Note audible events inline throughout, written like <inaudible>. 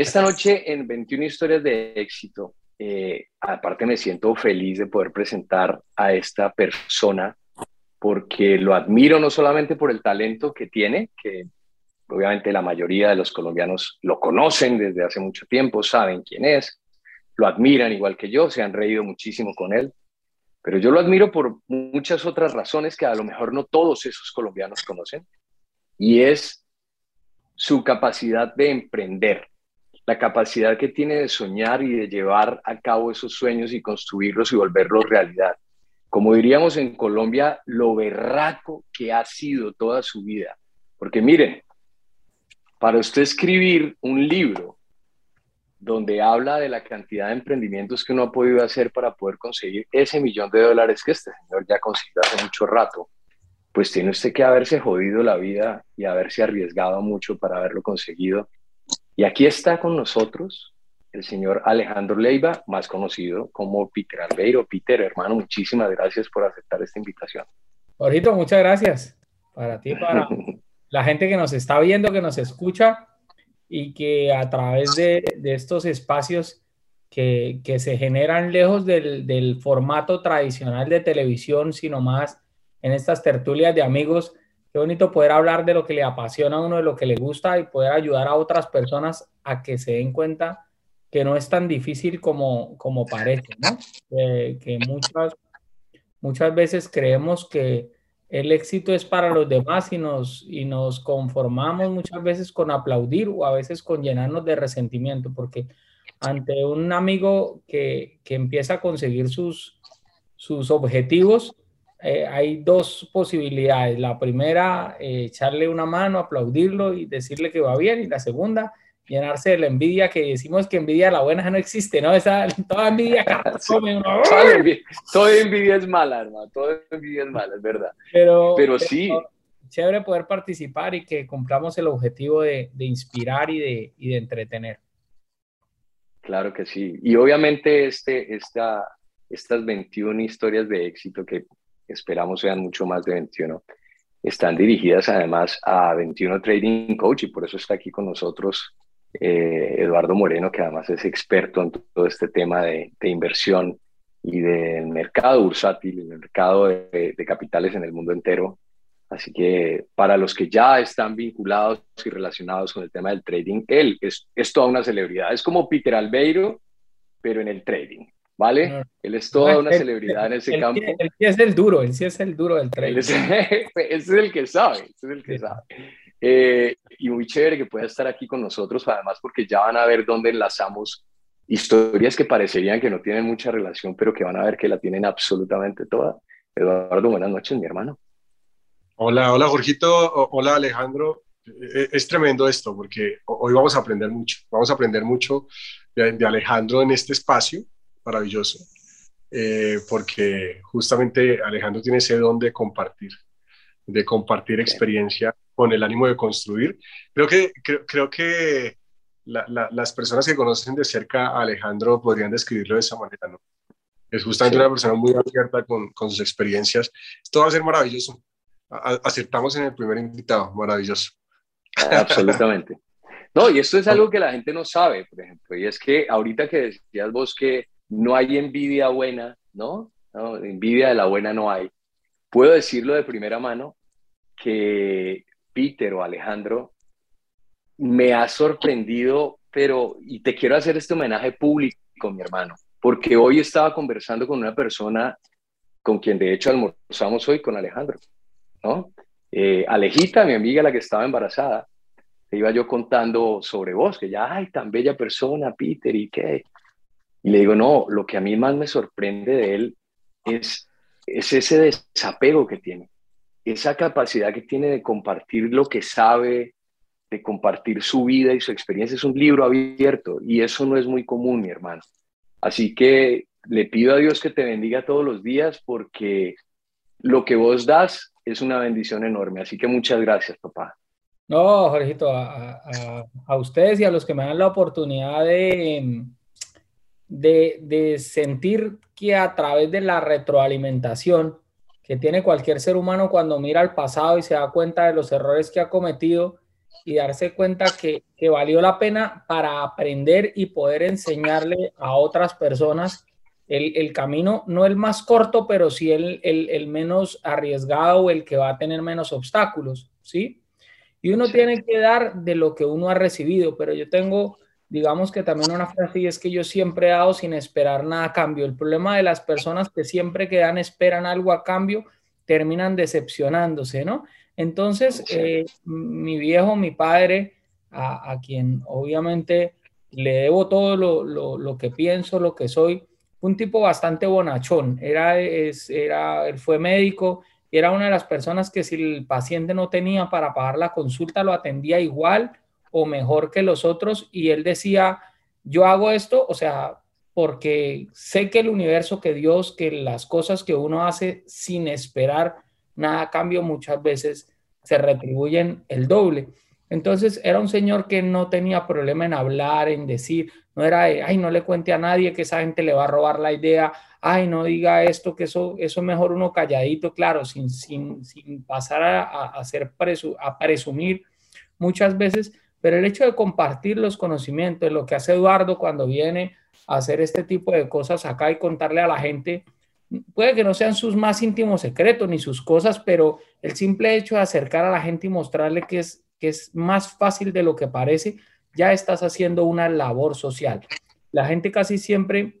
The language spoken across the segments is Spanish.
Esta noche en 21 historias de éxito, eh, aparte me siento feliz de poder presentar a esta persona porque lo admiro no solamente por el talento que tiene, que obviamente la mayoría de los colombianos lo conocen desde hace mucho tiempo, saben quién es, lo admiran igual que yo, se han reído muchísimo con él, pero yo lo admiro por muchas otras razones que a lo mejor no todos esos colombianos conocen, y es su capacidad de emprender, la capacidad que tiene de soñar y de llevar a cabo esos sueños y construirlos y volverlos realidad. Como diríamos en Colombia, lo berraco que ha sido toda su vida. Porque miren, para usted escribir un libro donde habla de la cantidad de emprendimientos que uno ha podido hacer para poder conseguir ese millón de dólares que este señor ya consiguió hace mucho rato, pues tiene usted que haberse jodido la vida y haberse arriesgado mucho para haberlo conseguido y aquí está con nosotros el señor Alejandro Leiva, más conocido como Peter Albeiro. Peter, hermano, muchísimas gracias por aceptar esta invitación. Jorito, muchas gracias para ti, para <laughs> la gente que nos está viendo, que nos escucha y que a través de, estos espacios que, se generan lejos del, del formato tradicional de televisión, sino más en estas tertulias de amigos, Qué bonito poder hablar de lo que le apasiona a uno, de lo que le gusta y poder ayudar a otras personas a que se den cuenta que no es tan difícil como, como parece, ¿no? que muchas, muchas veces creemos que el éxito es para los demás y nos, y nos conformamos muchas veces con aplaudir o a veces con llenarnos de resentimiento, porque ante un amigo que, que empieza a conseguir sus, sus objetivos, eh, hay dos posibilidades. La primera, eh, echarle una mano, aplaudirlo y decirle que va bien. Y la segunda, llenarse de la envidia, que decimos que envidia la buena no existe, ¿no? Esa, <laughs> toda envidia <laughs> toda, envidia, es mala, hermano. Toda envidia es mala, es verdad. Pero, pero, sí. Chévere poder participar y que cumplamos el objetivo de, de inspirar y de, y de entretener. Claro que sí. Y obviamente este, esta, estas 21 historias de éxito que esperamos sean mucho más de 21. Están dirigidas además a 21 Trading Coach y por eso está aquí con nosotros eh, Eduardo Moreno, que además es experto en todo este tema de, inversión y del mercado bursátil, el mercado de, capitales en el mundo entero. Así que para los que ya están vinculados y relacionados con el tema del trading, él es, es toda una celebridad. Es como Peter Albeiro, pero en el trading. ¿Vale? Él es toda una celebridad en ese campo. Él sí es el duro, él sí es el duro del <laughs> tren. ese es el que sabe, ese es el que sabe. Eh, y muy chévere que pueda estar aquí con nosotros, además porque ya van a ver dónde enlazamos historias que parecerían que no tienen mucha relación, pero que van a ver que la tienen absolutamente toda. Eduardo, buenas noches, mi hermano. Hola, hola Jorgito, hola Alejandro. E, es tremendo esto porque hoy vamos a aprender mucho, vamos a aprender mucho de Alejandro en este espacio maravilloso, eh, porque justamente Alejandro tiene ese don de compartir, de compartir experiencia con el ánimo de construir. Creo que, creo, que las personas que conocen de cerca a Alejandro podrían describirlo de esa manera, ¿no? Es justamente una persona muy abierta con, con, sus experiencias. Esto va a ser maravilloso. acertamos en el primer invitado, maravilloso. Absolutamente. <laughs> No, y esto es algo que la gente no sabe, por ejemplo, y es que ahorita que decías vos que no hay envidia buena, ¿no? Envidia de la buena no hay. Puedo decirlo de primera mano que Peter o Alejandro me ha sorprendido, pero, y te quiero hacer este homenaje público, mi hermano, porque hoy estaba conversando con una persona con quien de hecho almorzamos hoy con Alejandro, ¿no? Eh, Alejita, mi amiga, la que estaba embarazada, te iba yo contando sobre vos, que ya, ay, tan bella persona, Peter, y qué, y le digo, no, lo que a mí más me sorprende de él es, es ese desapego que tiene, esa capacidad que tiene de compartir lo que sabe, de compartir su vida y su experiencia. Es un libro abierto y eso no es muy común, mi hermano. Así que le pido a Dios que te bendiga todos los días porque lo que vos das es una bendición enorme. Así que muchas gracias, papá. No, Jorgito, a, a ustedes y a los que me dan la oportunidad de, de, sentir que a través de la retroalimentación que tiene cualquier ser humano cuando mira al pasado y se da cuenta de los errores que ha cometido y darse cuenta que, valió la pena para aprender y poder enseñarle a otras personas el, camino, no el más corto, pero sí el, el, menos arriesgado o el que va a tener menos obstáculos, ¿sí? Y uno tiene que dar de lo que uno ha recibido, pero yo tengo, digamos que también una frase y es que yo siempre he dado sin esperar nada a cambio. El problema de las personas que siempre que dan esperan algo a cambio, terminan decepcionándose, ¿no? Entonces, eh, mi viejo, mi padre, a, quien obviamente le debo todo lo, que pienso, lo que soy, un tipo bastante bonachón. Era, era, él fue médico y era una de las personas que si el paciente no tenía para pagar la consulta, lo atendía igual o mejor que los otros. Y él decía, yo hago esto, o sea, porque sé que el universo, que Dios, que las cosas que uno hace sin esperar nada a cambio, muchas veces se retribuyen el doble. Entonces era un señor que no tenía problema en hablar, en decir, no era, ay, no le cuente a nadie que esa gente le va a robar la idea, ay, no diga esto, que eso, eso es mejor uno calladito, claro, sin, sin, sin pasar a, a, hacer a presumir muchas veces, pero el hecho de compartir los conocimientos, lo que hace Eduardo cuando viene a hacer este tipo de cosas acá y contarle a la gente, puede que no sean sus más íntimos secretos ni sus cosas, pero el simple hecho de acercar a la gente y mostrarle que es, que es más fácil de lo que parece, ya estás haciendo una labor social. La gente casi siempre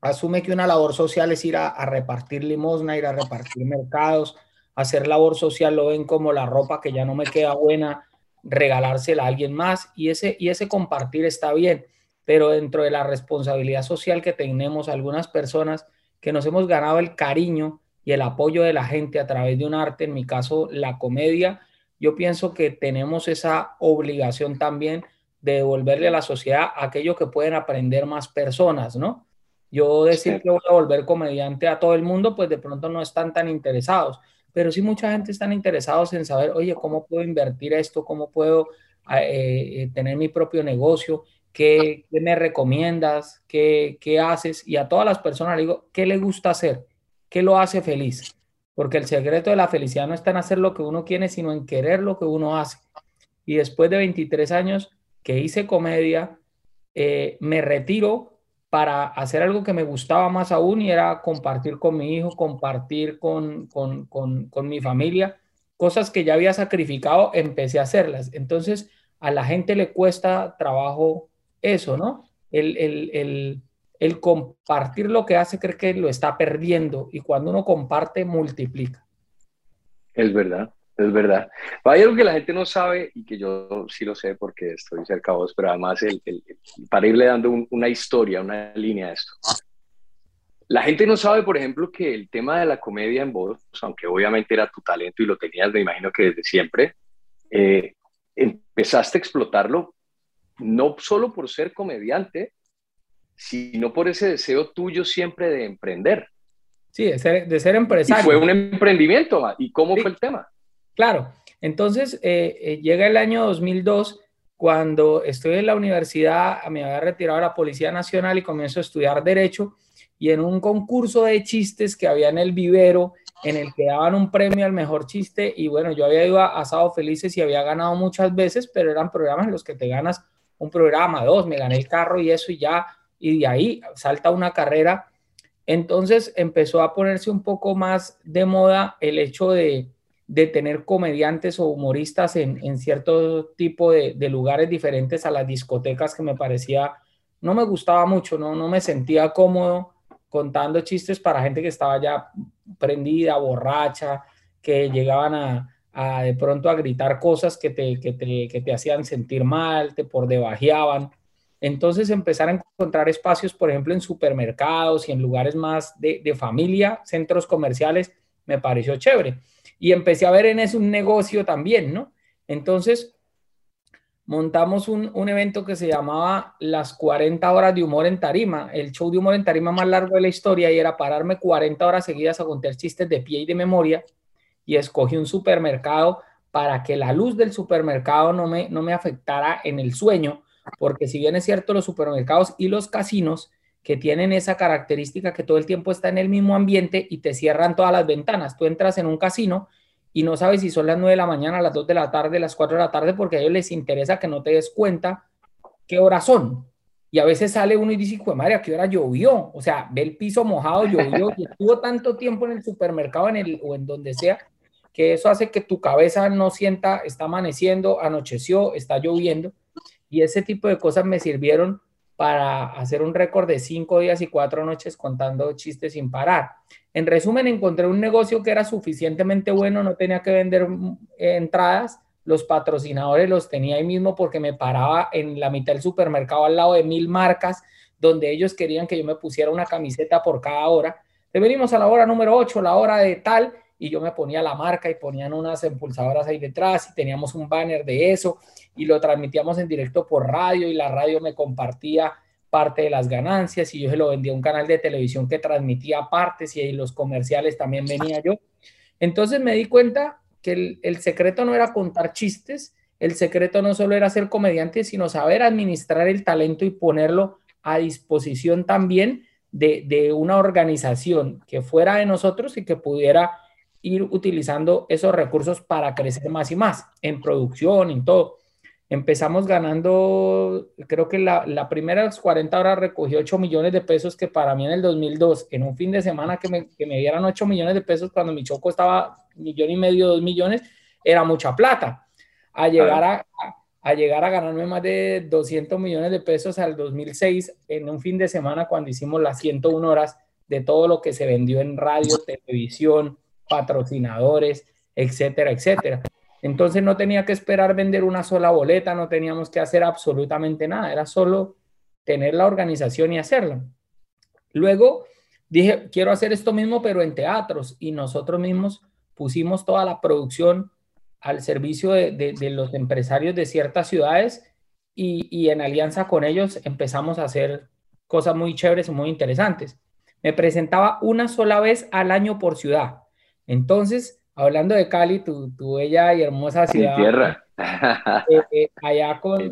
asume que una labor social es ir a, repartir limosna, ir a repartir mercados, hacer labor social lo ven como la ropa que ya no me queda buena, regalársela a alguien más y ese, y ese compartir está bien, pero dentro de la responsabilidad social que tenemos algunas personas, que nos hemos ganado el cariño y el apoyo de la gente a través de un arte, en mi caso la comedia, yo pienso que tenemos esa obligación también de devolverle a la sociedad aquello que pueden aprender más personas, ¿no? Yo decir que voy a volver comediante a todo el mundo, pues de pronto no están tan interesados, pero sí mucha gente están interesados en saber, oye, ¿cómo puedo invertir esto? ¿Cómo puedo eh, eh, tener mi propio negocio? ¿Qué, me recomiendas? ¿Qué, ¿Qué, haces? Y a todas las personas le digo, ¿qué le gusta hacer? ¿Qué lo hace feliz? Porque el secreto de la felicidad no está en hacer lo que uno quiere, sino en querer lo que uno hace. Y después de 23 años que hice comedia, eh, me retiro para hacer algo que me gustaba más aún y era compartir con mi hijo, compartir con, con, con, mi familia, cosas que ya había sacrificado, empecé a hacerlas. Entonces, a la gente le cuesta trabajo eso, ¿no? El, compartir lo que hace, cree que lo está perdiendo y cuando uno comparte, multiplica. Es verdad, es verdad. Hay algo que la gente no sabe y que yo sí lo sé porque estoy cerca de vos, pero además el, para irle dando una historia, una línea a esto. La gente no sabe, por ejemplo, que el tema de la comedia en vos, aunque obviamente era tu talento y lo tenías, me imagino que desde siempre, eh, empezaste a explotarlo no solo por ser comediante, sino por ese deseo tuyo siempre de emprender. Sí, de ser, de ser empresario. Y fue un emprendimiento, ¿y cómo fue el tema? Claro, entonces eh, eh, llega el año 2002, cuando estoy en la universidad, me había retirado a la Policía Nacional y comienzo a estudiar Derecho, y en un concurso de chistes que había en el vivero, en el que daban un premio al mejor chiste, y bueno, yo había ido a Asado Felices y había ganado muchas veces, pero eran programas en los que te ganas un programa, dos, me gané el carro y eso y ya, y de ahí salta una carrera. Entonces empezó a ponerse un poco más de moda el hecho de, tener comediantes o humoristas en, cierto tipo de, lugares diferentes a las discotecas que me parecía, no me gustaba mucho, no, no me sentía cómodo contando chistes para gente que estaba ya prendida, borracha, que llegaban a, de pronto a gritar cosas que te, que te, hacían sentir mal, te por debajeaban. Entonces empezar a encontrar espacios, por ejemplo, en supermercados y en lugares más de, familia, centros comerciales, me pareció chévere. Y empecé a ver en eso un negocio también, ¿no? Entonces montamos un, un, evento que se llamaba Las 40 horas de humor en tarima, el show de humor en tarima más largo de la historia y era pararme 40 horas seguidas a contar chistes de pie y de memoria y escogí un supermercado para que la luz del supermercado no me, no me afectara en el sueño, porque si bien es cierto, los supermercados y los casinos que tienen esa característica que todo el tiempo está en el mismo ambiente y te cierran todas las ventanas. Tú entras en un casino y no sabes si son las 9 de la mañana, las 2 de la tarde, las 4 de la tarde, porque a ellos les interesa que no te des cuenta qué horas son. Y a veces sale uno y dice, pues madre, ¿a qué hora llovió? O sea, ve el piso mojado, llovió, y <laughs> estuvo tanto tiempo en el supermercado en el, o en donde sea, que eso hace que tu cabeza no sienta, está amaneciendo, anocheció, está lloviendo. Y ese tipo de cosas me sirvieron para hacer un récord de cinco días y cuatro noches contando chistes sin parar. En resumen, encontré un negocio que era suficientemente bueno, no tenía que vender mm, entradas, los patrocinadores los tenía ahí mismo porque me paraba en la mitad del supermercado al lado de mil marcas donde ellos querían que yo me pusiera una camiseta por cada hora. Le venimos a la hora número 8, la hora de tal, y yo me ponía la marca y ponían unas impulsadoras ahí detrás y teníamos un banner de eso y lo transmitíamos en directo por radio y la radio me compartía parte de las ganancias y yo se lo vendía a un canal de televisión que transmitía partes y ahí los comerciales también venía yo. Entonces me di cuenta que el, el secreto no era contar chistes, el secreto no solo era ser comediante, sino saber administrar el talento y ponerlo a disposición también de, de una organización que fuera de nosotros y que pudiera ir utilizando esos recursos para crecer más y más en producción, en todo. Empezamos ganando, creo que la, la primera 40 horas recogí 8 millones de pesos, que para mí en el 2002, en un fin de semana que me, que me dieran 8 millones de pesos cuando mi choco estaba millón y medio, 2 millones, era mucha plata. A llegar a, a llegar a ganarme más de 200 millones de pesos al 2006 en un fin de semana cuando hicimos las 101 horas de todo lo que se vendió en radio, televisión, patrocinadores, etcétera, etcétera. Entonces no tenía que esperar vender una sola boleta, no teníamos que hacer absolutamente nada, era solo tener la organización y hacerlo. Luego dije, quiero hacer esto mismo, pero en teatros, y nosotros mismos pusimos toda la producción al servicio de, los empresarios de ciertas ciudades y, y, en alianza con ellos empezamos a hacer cosas muy chéveres y muy interesantes. Me presentaba una sola vez al año por ciudad. Entonces, hablando de Cali, tu, tu bella y hermosa ciudad. Mi tierra. Eh, eh, allá <laughs> con,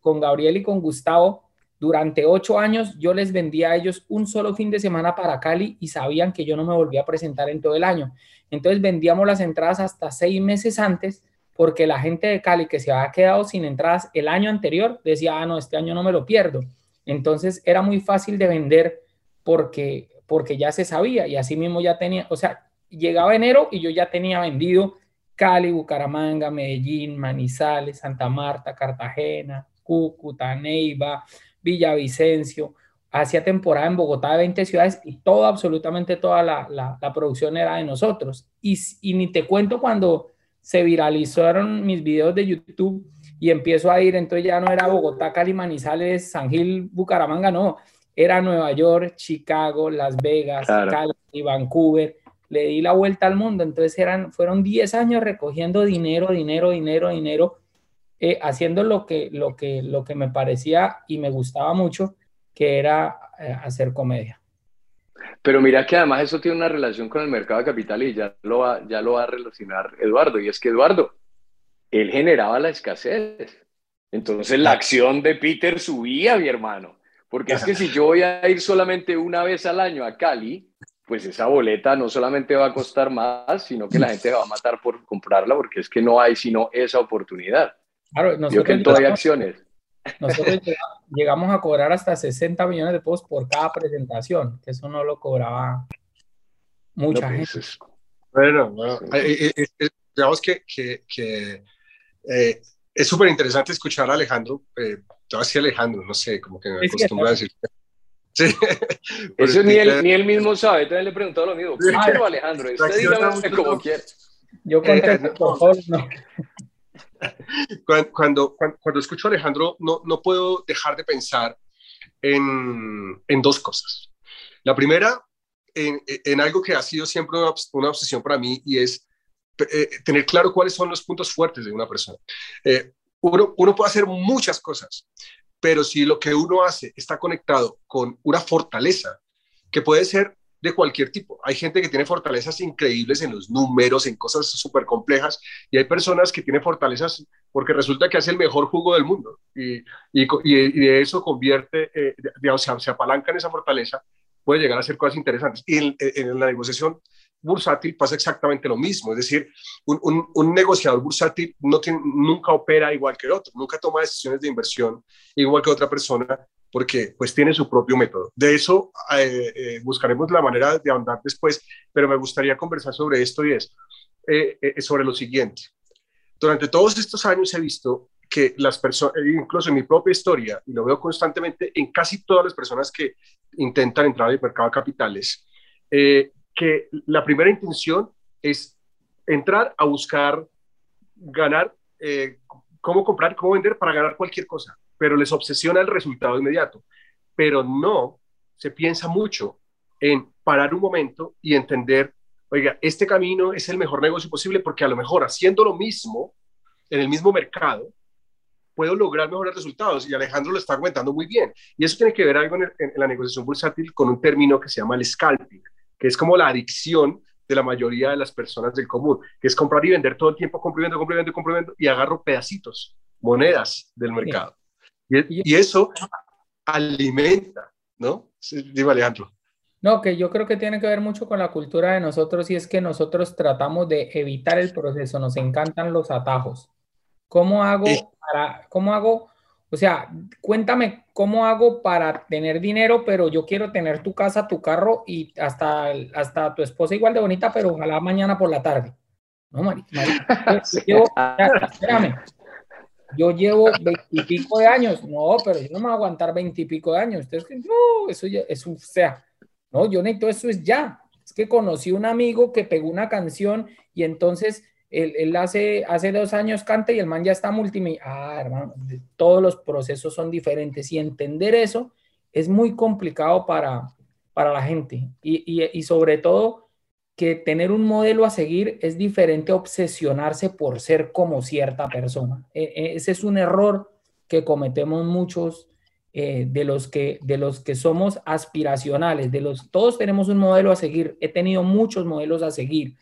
con, Gabriel y con Gustavo, durante ocho años yo les vendía a ellos un solo fin de semana para Cali y sabían que yo no me volvía a presentar en todo el año. Entonces vendíamos las entradas hasta seis meses antes porque la gente de Cali que se había quedado sin entradas el año anterior decía, ah, no, este año no me lo pierdo. Entonces era muy fácil de vender porque, porque ya se sabía y así mismo ya tenía, o sea, llegaba enero y yo ya tenía vendido Cali, Bucaramanga, Medellín, Manizales, Santa Marta, Cartagena, Cúcuta, Neiva, Villavicencio. Hacía temporada en Bogotá de 20 ciudades y toda, absolutamente toda la, la, producción era de nosotros. Y, y, ni te cuento cuando se viralizaron mis videos de YouTube y empiezo a ir, entonces ya no era Bogotá, Cali, Manizales, San Gil, Bucaramanga, no. Era Nueva York, Chicago, Las Vegas, Cali, Vancouver le di la vuelta al mundo. Entonces eran, fueron 10 años recogiendo dinero, dinero, dinero, dinero, eh, haciendo lo que, lo, que, lo que me parecía y me gustaba mucho, que era eh, hacer comedia. Pero mira que además eso tiene una relación con el mercado de capital y ya lo va, ya lo va a relacionar Eduardo. Y es que Eduardo, él generaba la escasez. Entonces la acción de Peter subía, mi hermano. Porque es que si yo voy a ir solamente una vez al año a Cali, pues esa boleta no solamente va a costar más, sino que la <laughs> gente va a matar por comprarla porque es que no hay sino esa oportunidad. Claro, nosotros que en todo hay acciones. Nosotros <laughs> llegamos a cobrar hasta 60 millones de pesos por cada presentación, que eso no lo cobraba mucha pues, gente. Bueno, bueno eh, eh, eh, digamos que, que, que es súper interesante escuchar a Alejandro, yo así Alejandro, no sé, como que me acostumbro a decir Sí. <laughs> Eso ni él, ni él mismo sabe. Entonces le he preguntado lo mismo. Quiero Alejandro, usted dígame como quiera. Yo contesto, eh, por favor, no. <laughs> Cuando, cuando, cuando, escucho a Alejandro, no, no puedo dejar de pensar en, en dos cosas. La primera, en, en, algo que ha sido siempre una, una obsesión para mí y es eh, tener claro cuáles son los puntos fuertes de una persona. Eh, uno, uno, puede hacer muchas cosas, pero si lo que uno hace está conectado con una fortaleza, que puede ser de cualquier tipo. Hay gente que tiene fortalezas increíbles en los números, en cosas súper complejas, y hay personas que tienen fortalezas porque resulta que hace el mejor jugo del mundo, y, y, y de eso convierte, eh, digamos, se, apalanca en esa fortaleza, puede llegar a hacer cosas interesantes. Y en la negociación bursátil pasa exactamente lo mismo. Es decir, un, negociador bursátil no tiene, nunca opera igual que el otro, nunca toma decisiones de inversión igual que otra persona porque pues tiene su propio método. De eso eh, eh, buscaremos la manera de ahondar después, pero me gustaría conversar sobre esto y es eh, sobre lo siguiente. Durante todos estos años he visto que las personas, incluso en mi propia historia, y lo veo constantemente en casi todas las personas que intentan entrar al mercado de capitales, que la primera intención es entrar a buscar ganar, cómo comprar, cómo vender para ganar cualquier cosa pero les obsesiona el resultado inmediato. Pero no se piensa mucho en parar un momento y entender, oiga, este camino es el mejor negocio posible porque a lo mejor haciendo lo mismo en el mismo mercado, puedo lograr mejores resultados. Y Alejandro lo está comentando muy bien. Y eso tiene que ver algo en, la negociación bursátil con un término que se llama el scalping, que es como la adicción de la mayoría de las personas del común, que es comprar y vender todo el tiempo, compro y vendo, compro y vendo, compro y vendo, y agarro pedacitos, monedas del mercado. Y, eso alimenta, ¿no? dime, Alejandro. No, que yo creo que tiene que ver mucho con la cultura de nosotros y es que nosotros tratamos de evitar el proceso, nos encantan los atajos. ¿Cómo hago para, cómo hago, o sea, cuéntame cómo hago para tener dinero, pero yo quiero tener tu casa, tu carro y hasta, hasta tu esposa igual de bonita, pero ojalá mañana por la tarde. No, Mari, <laughs> espérame, yo llevo veintipico de años. No, pero yo no me voy a aguantar veintipico de años. Que no, eso ya es un, o sea, no, yo necesito eso es ya. Es que conocí un amigo que pegó una canción y entonces él, él hace, hace dos años canta y el man ya está multimillonario. Ah, todos los procesos son diferentes y entender eso es muy complicado para, para la gente y, y, sobre todo que tener un modelo a seguir es diferente a obsesionarse por ser como cierta persona. E, e, ese es un error que cometemos muchos eh, de, los que, de los que somos aspiracionales, de los todos tenemos un modelo a seguir. He tenido muchos modelos a seguir,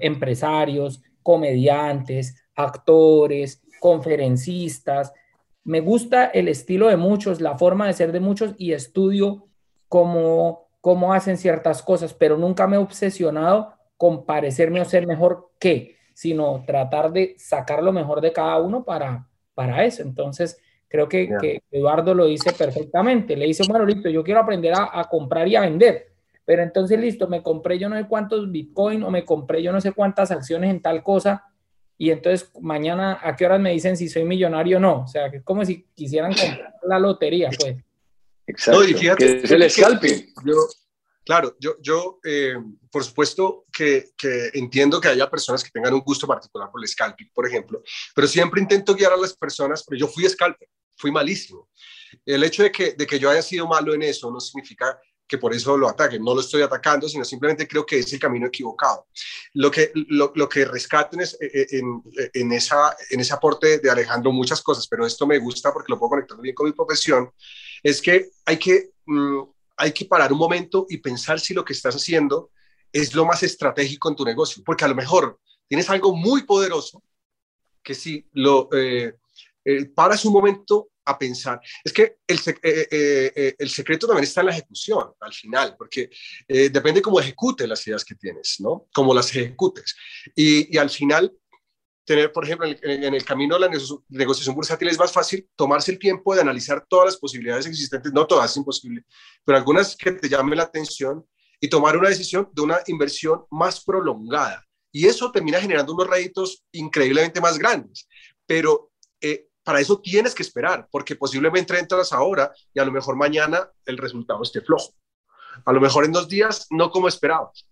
empresarios, comediantes, actores, conferencistas. Me gusta el estilo de muchos, la forma de ser de muchos y estudio como cómo hacen ciertas cosas, pero nunca me he obsesionado con parecerme o ser mejor que, sino tratar de sacar lo mejor de cada uno para, para eso. Entonces, creo que, Eduardo lo dice perfectamente. Le dice, bueno, listo, yo quiero aprender a, comprar y a vender. Pero entonces, listo, me compré yo no sé cuántos Bitcoin o me compré yo no sé cuántas acciones en tal cosa. Y entonces mañana, ¿a qué horas me dicen si soy millonario o no? O sea, que es como si quisieran comprar la lotería, pues. Exacto. y fíjate, es el scalping. Yo, claro, yo, yo eh, por supuesto que, que, entiendo que haya personas que tengan un gusto particular por el scalping, por ejemplo, pero siempre intento guiar a las personas, pero yo fui scalper, fui malísimo. El hecho de que, de que yo haya sido malo en eso no significa que por eso lo ataquen. No lo estoy atacando, sino simplemente creo que es el camino equivocado. Lo que, lo, lo que rescaten es eh, eh, en, en, esa, en ese aporte de Alejandro muchas cosas, pero esto me gusta porque lo puedo conectar bien con mi profesión, es que hay que, mm, hay que parar un momento y pensar si lo que estás haciendo es lo más estratégico en tu negocio, porque a lo mejor tienes algo muy poderoso que si lo eh, eh, paras un momento a pensar, es que el, eh, el, secreto también está en la ejecución al final, porque depende cómo ejecutes las ideas que tienes, ¿no? Cómo las ejecutes. Y, y al final tener, por ejemplo, en el, camino de la negociación bursátil es más fácil tomarse el tiempo de analizar todas las posibilidades existentes, no todas es imposible, pero algunas que te llamen la atención y tomar una decisión de una inversión más prolongada. Y eso termina generando unos réditos increíblemente más grandes. Pero eh, para eso tienes que esperar, porque posiblemente entras ahora y a lo mejor mañana el resultado esté flojo. A lo mejor en dos días no como esperabas.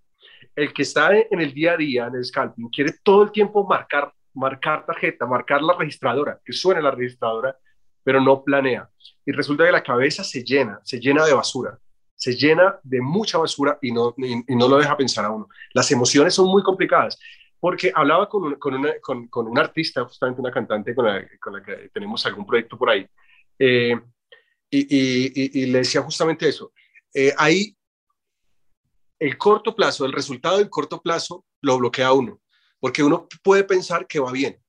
El que está en el día a día, en el scalping, quiere todo el tiempo marcar marcar tarjeta, marcar la registradora, que suene la registradora, pero no planea. Y resulta que la cabeza se llena, se llena de basura, se llena de mucha basura y no, y, no lo deja pensar a uno. Las emociones son muy complicadas, porque hablaba con un, con, con, un artista, justamente una cantante con la, con la, que tenemos algún proyecto por ahí, eh, y, y, le decía justamente eso. Eh, ahí el corto plazo, el resultado del corto plazo lo bloquea uno porque uno puede pensar que va bien,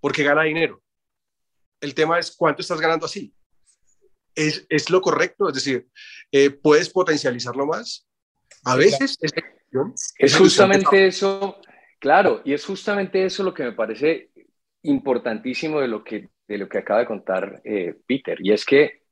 porque gana dinero. El tema es cuánto estás ganando así. ¿Es, es lo correcto? Es decir, eh, ¿puedes potencializarlo más? A veces, es, Es justamente eso, claro, y es justamente eso lo que me parece importantísimo de lo que, de lo que acaba de contar eh, Peter, y es que,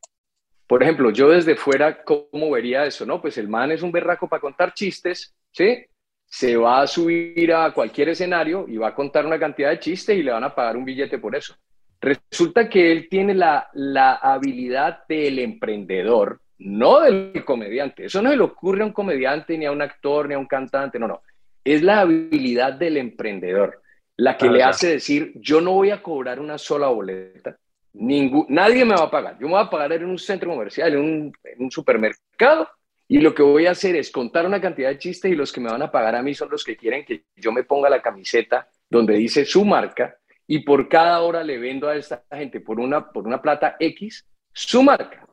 por ejemplo, yo desde fuera, ¿cómo vería eso? No, pues el man es un berraco para contar chistes, ¿sí? Se va a subir a cualquier escenario y va a contar una cantidad de chistes y le van a pagar un billete por eso. Resulta que él tiene la, la habilidad del emprendedor, no del comediante. Eso no le ocurre a un comediante, ni a un actor, ni a un cantante, no, no. Es la habilidad del emprendedor, la que le hace decir, yo no voy a cobrar una sola boleta, ningún, nadie me va a pagar, yo me voy a pagar en un centro comercial, en un, en un supermercado, y lo que voy a hacer es contar una cantidad de chistes y los que me van a pagar a mí son los que quieren que yo me ponga la camiseta donde dice su marca y por cada hora le vendo a esta gente por una, por una plata X su marca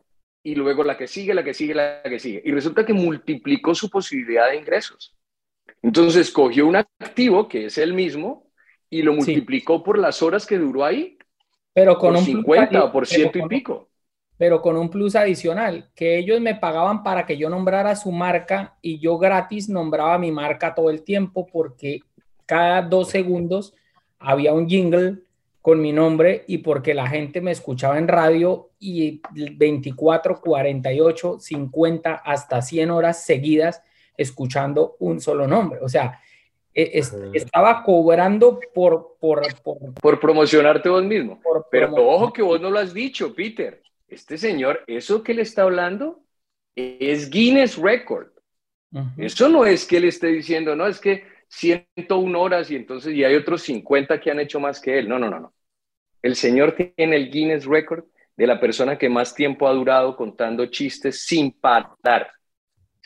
y luego la que sigue, la que sigue, la que sigue. Y resulta que multiplicó su posibilidad de ingresos. Entonces cogió un activo que es el mismo y lo multiplicó por las horas que duró ahí. Pero con por un 50 o por ciento y pico. Pero con un plus adicional, que ellos me pagaban para que yo nombrara su marca y yo gratis nombraba mi marca todo el tiempo porque cada dos segundos había un jingle con mi nombre y porque la gente me escuchaba en radio y 24, 48, 50, hasta 100 horas seguidas escuchando un solo nombre. O sea, e, estaba cobrando por por, por, promocionarte vos mismo. Pero ojo que vos no lo has dicho, Peter. Este señor, eso que le está hablando es Guinness Record. Eso no es que él esté diciendo, no, es que 101 horas y entonces y hay otros 50 que han hecho más que él. No, no, no, no. El señor tiene el Guinness Record de la persona que más tiempo ha durado contando chistes sin parar.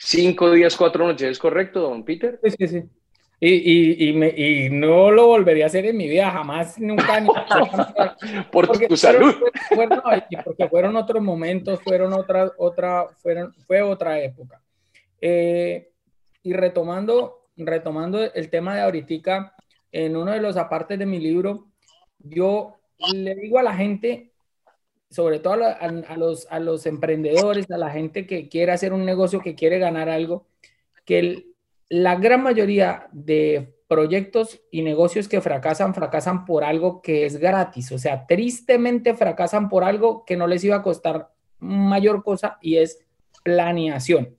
Cinco días, cuatro noches, ¿es correcto, don Peter? Sí, sí, sí. Y, y, me, y, no lo volvería a hacer en mi vida, jamás, nunca. <laughs> Por tu salud. Fueron, porque fueron otros momentos, fueron otra, otra, fueron, fue otra época. Eh, y retomando, retomando el tema de ahorita, en uno de los apartes de mi libro, yo le digo a la gente, sobre todo a, los, a los emprendedores, a la gente que quiere hacer un negocio, que quiere ganar algo, que la gran mayoría de proyectos y negocios que fracasan, fracasan por algo que es gratis. O sea, tristemente fracasan por algo que no les iba a costar mayor cosa y es planeación.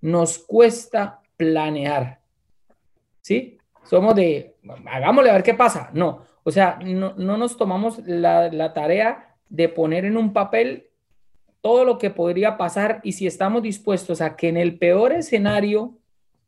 Nos cuesta planear. ¿Sí? Somos de, hagámosle a ver qué pasa. No, o sea, no, nos tomamos la, tarea de poner en un papel todo lo que podría pasar y si estamos dispuestos a que en el peor escenario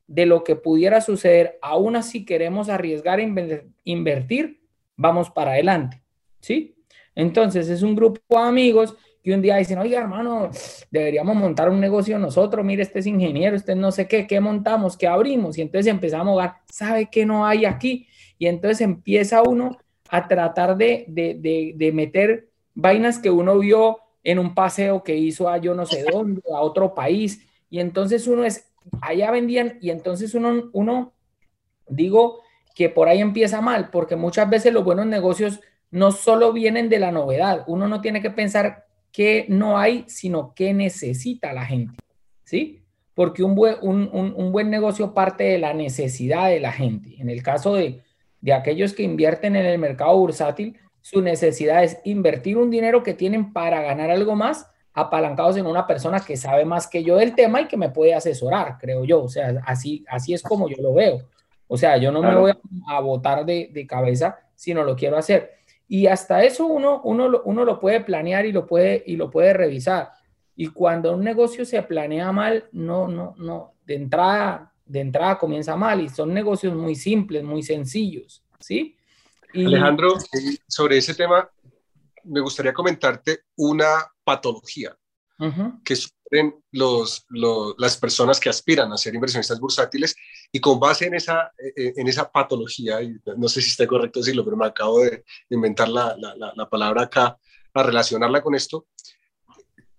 de lo que pudiera suceder, aún así queremos arriesgar e invertir, vamos para adelante. ¿Sí? Entonces es un grupo de amigos que un día dicen, oiga hermano, deberíamos montar un negocio nosotros, mire, este es ingeniero, este no sé qué, ¿qué montamos? ¿Qué abrimos? Y entonces empezamos a ¿sabe qué no hay aquí? Y entonces empieza uno a tratar de, de, de, meter vainas que uno vio en un paseo que hizo a yo no sé dónde, a otro país. Y entonces uno es, allá vendían, y entonces uno, uno, digo que por ahí empieza mal, porque muchas veces los buenos negocios no solo vienen de la novedad, uno no tiene que pensar que no hay, sino que necesita la gente, ¿sí? Porque un buen, un, un, un buen negocio parte de la necesidad de la gente. En el caso de, de aquellos que invierten en el mercado bursátil, su necesidad es invertir un dinero que tienen para ganar algo más, apalancados en una persona que sabe más que yo del tema y que me puede asesorar, creo yo. O sea, así, así es como yo lo veo. O sea, yo no me voy a, botar de, de, cabeza si no lo quiero hacer. Y hasta eso uno, uno, uno lo puede planear y lo puede, y lo puede revisar. Y cuando un negocio se planea mal, no, no, no, de entrada de entrada comienza mal y son negocios muy simples, muy sencillos, ¿sí? Alejandro, sobre ese tema, me gustaría comentarte una patología que sufren los, las personas que aspiran a ser inversionistas bursátiles y con base en esa, eh, en esa patología, y no sé si está correcto decirlo, pero me acabo de inventar la, la, la palabra acá, a relacionarla con esto,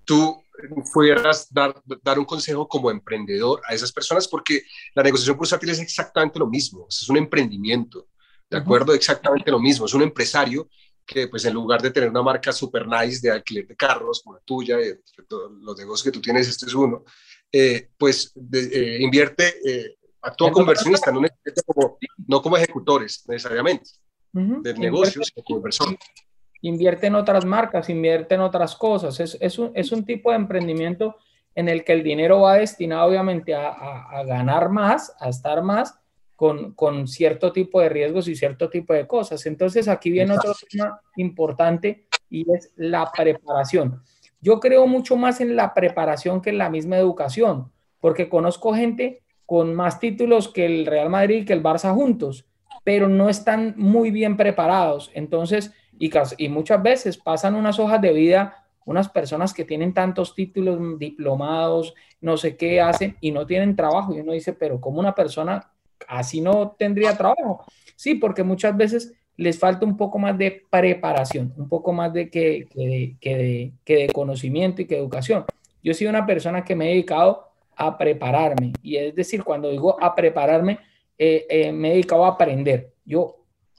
tú pudieras dar, dar un consejo como emprendedor a esas personas, porque la negociación bursátil es exactamente lo mismo, es un emprendimiento, ¿de acuerdo? Exactamente lo mismo, es un empresario que pues en lugar de tener una marca super nice de alquiler de carros como la tuya, y los negocios que tú tienes, este es uno, eh, pues eh, invierte, eh, Actúan como inversionistas, no, como, no como ejecutores necesariamente de negocios, como personas. Invierte en otras marcas, invierte en otras cosas. Es, es, un, es un tipo de emprendimiento en el que el dinero va destinado obviamente a, a, ganar más, a estar más, con, con, cierto tipo de riesgos y cierto tipo de cosas. Entonces aquí viene otro tema importante y es la preparación. Yo creo mucho más en la preparación que en la misma educación, porque conozco gente con más títulos que el Real Madrid y que el Barça juntos, pero no están muy bien preparados. Entonces, y, y muchas veces pasan unas hojas de vida unas personas que tienen tantos títulos diplomados, no sé qué hacen y no tienen trabajo. Y uno dice, pero ¿cómo una persona así no tendría trabajo? Sí, porque muchas veces les falta un poco más de preparación, un poco más de que, que, de, conocimiento y que educación. Yo soy una persona que me he dedicado a prepararme y es decir, cuando digo a prepararme, eh, eh, me he dedicado a aprender. Yo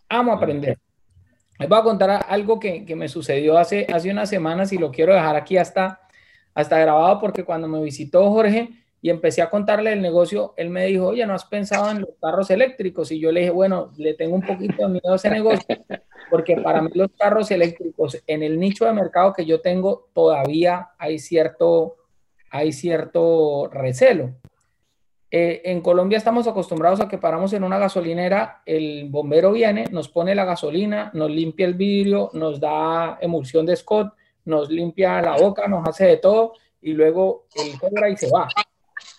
amo aprender. Les voy a contar algo que, que, me sucedió hace, hace unas semanas y lo quiero dejar aquí hasta, hasta grabado porque cuando me visitó Jorge y empecé a contarle el negocio, él me dijo, oye, ¿no has pensado en los carros eléctricos? Y yo le dije, bueno, le tengo un poquito de miedo a ese negocio porque para mí los carros eléctricos en el nicho de mercado que yo tengo todavía hay cierto, hay cierto recelo. Eh, en Colombia estamos acostumbrados a que paramos en una gasolinera, el bombero viene, nos pone la gasolina, nos limpia el vidrio, nos da emulsión de Scott, nos limpia la boca, nos hace de todo y luego él cobra y se va.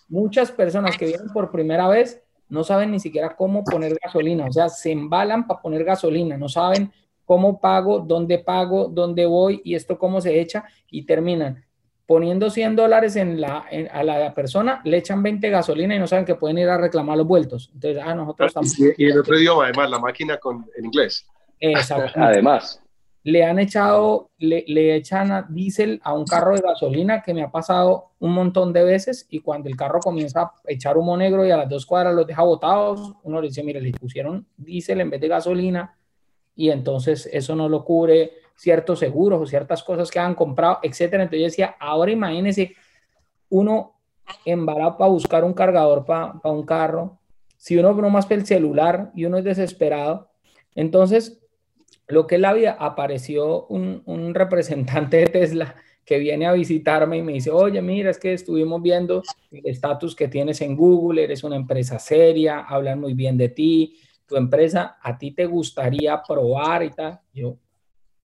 Muchas personas que vienen por primera vez no saben ni siquiera cómo poner gasolina, o sea, se embalan para poner gasolina, no saben cómo pago, dónde pago, dónde voy y esto cómo se echa y terminan poniendo 100 dólares en la, a la persona, le echan 20 gasolina y no saben que pueden ir a reclamar los vueltos. Entonces, ah, nosotros estamos... Y, en otro idioma, además, la máquina con, en inglés. Exacto. además. Le han echado, le, le echan diésel a un carro de gasolina que me ha pasado un montón de veces y cuando el carro comienza a echar humo negro y a las dos cuadras los deja botados, uno le dice, mire, le pusieron diésel en vez de gasolina y entonces eso no lo cubre ciertos seguros o ciertas cosas que han comprado, etcétera. Entonces yo decía, ahora imagínese uno embarado para buscar un cargador para un carro, si uno no más el celular y uno es desesperado, entonces lo que es la vida, apareció un, un representante de Tesla que viene a visitarme y me dice, oye, mira, es que estuvimos viendo el estatus que tienes en Google, eres una empresa seria, hablan muy bien de ti, tu empresa, a ti te gustaría probar y tal. Yo,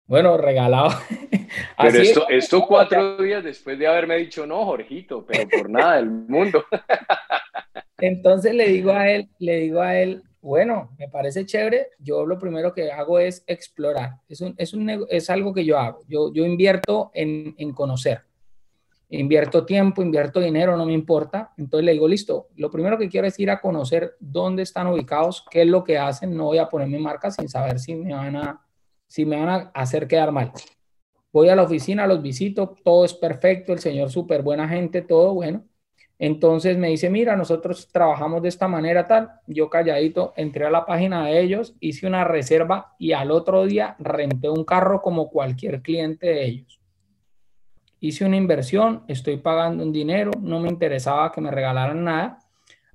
bueno, regalado. <laughs> Pero esto, esto cuatro días después de haberme dicho, no, Jorgito, pero por nada del mundo. <laughs> Entonces le digo a él, le digo a él, bueno, me parece chévere, yo lo primero que hago es explorar, es, un, es, un, es algo que yo hago, yo, yo invierto en, en conocer, invierto tiempo, invierto dinero, no me importa, entonces le digo, listo, lo primero que quiero es ir a conocer dónde están ubicados, qué es lo que hacen, no voy a poner mi marca sin saber si me van a si me van a hacer quedar mal. Voy a la oficina, los visito, todo es perfecto, el señor súper buena gente, todo bueno. Entonces me dice, mira, nosotros trabajamos de esta manera tal. Yo calladito entré a la página de ellos, hice una reserva y al otro día renté un carro como cualquier cliente de ellos. Hice una inversión, estoy pagando un dinero, no me interesaba que me regalaran nada.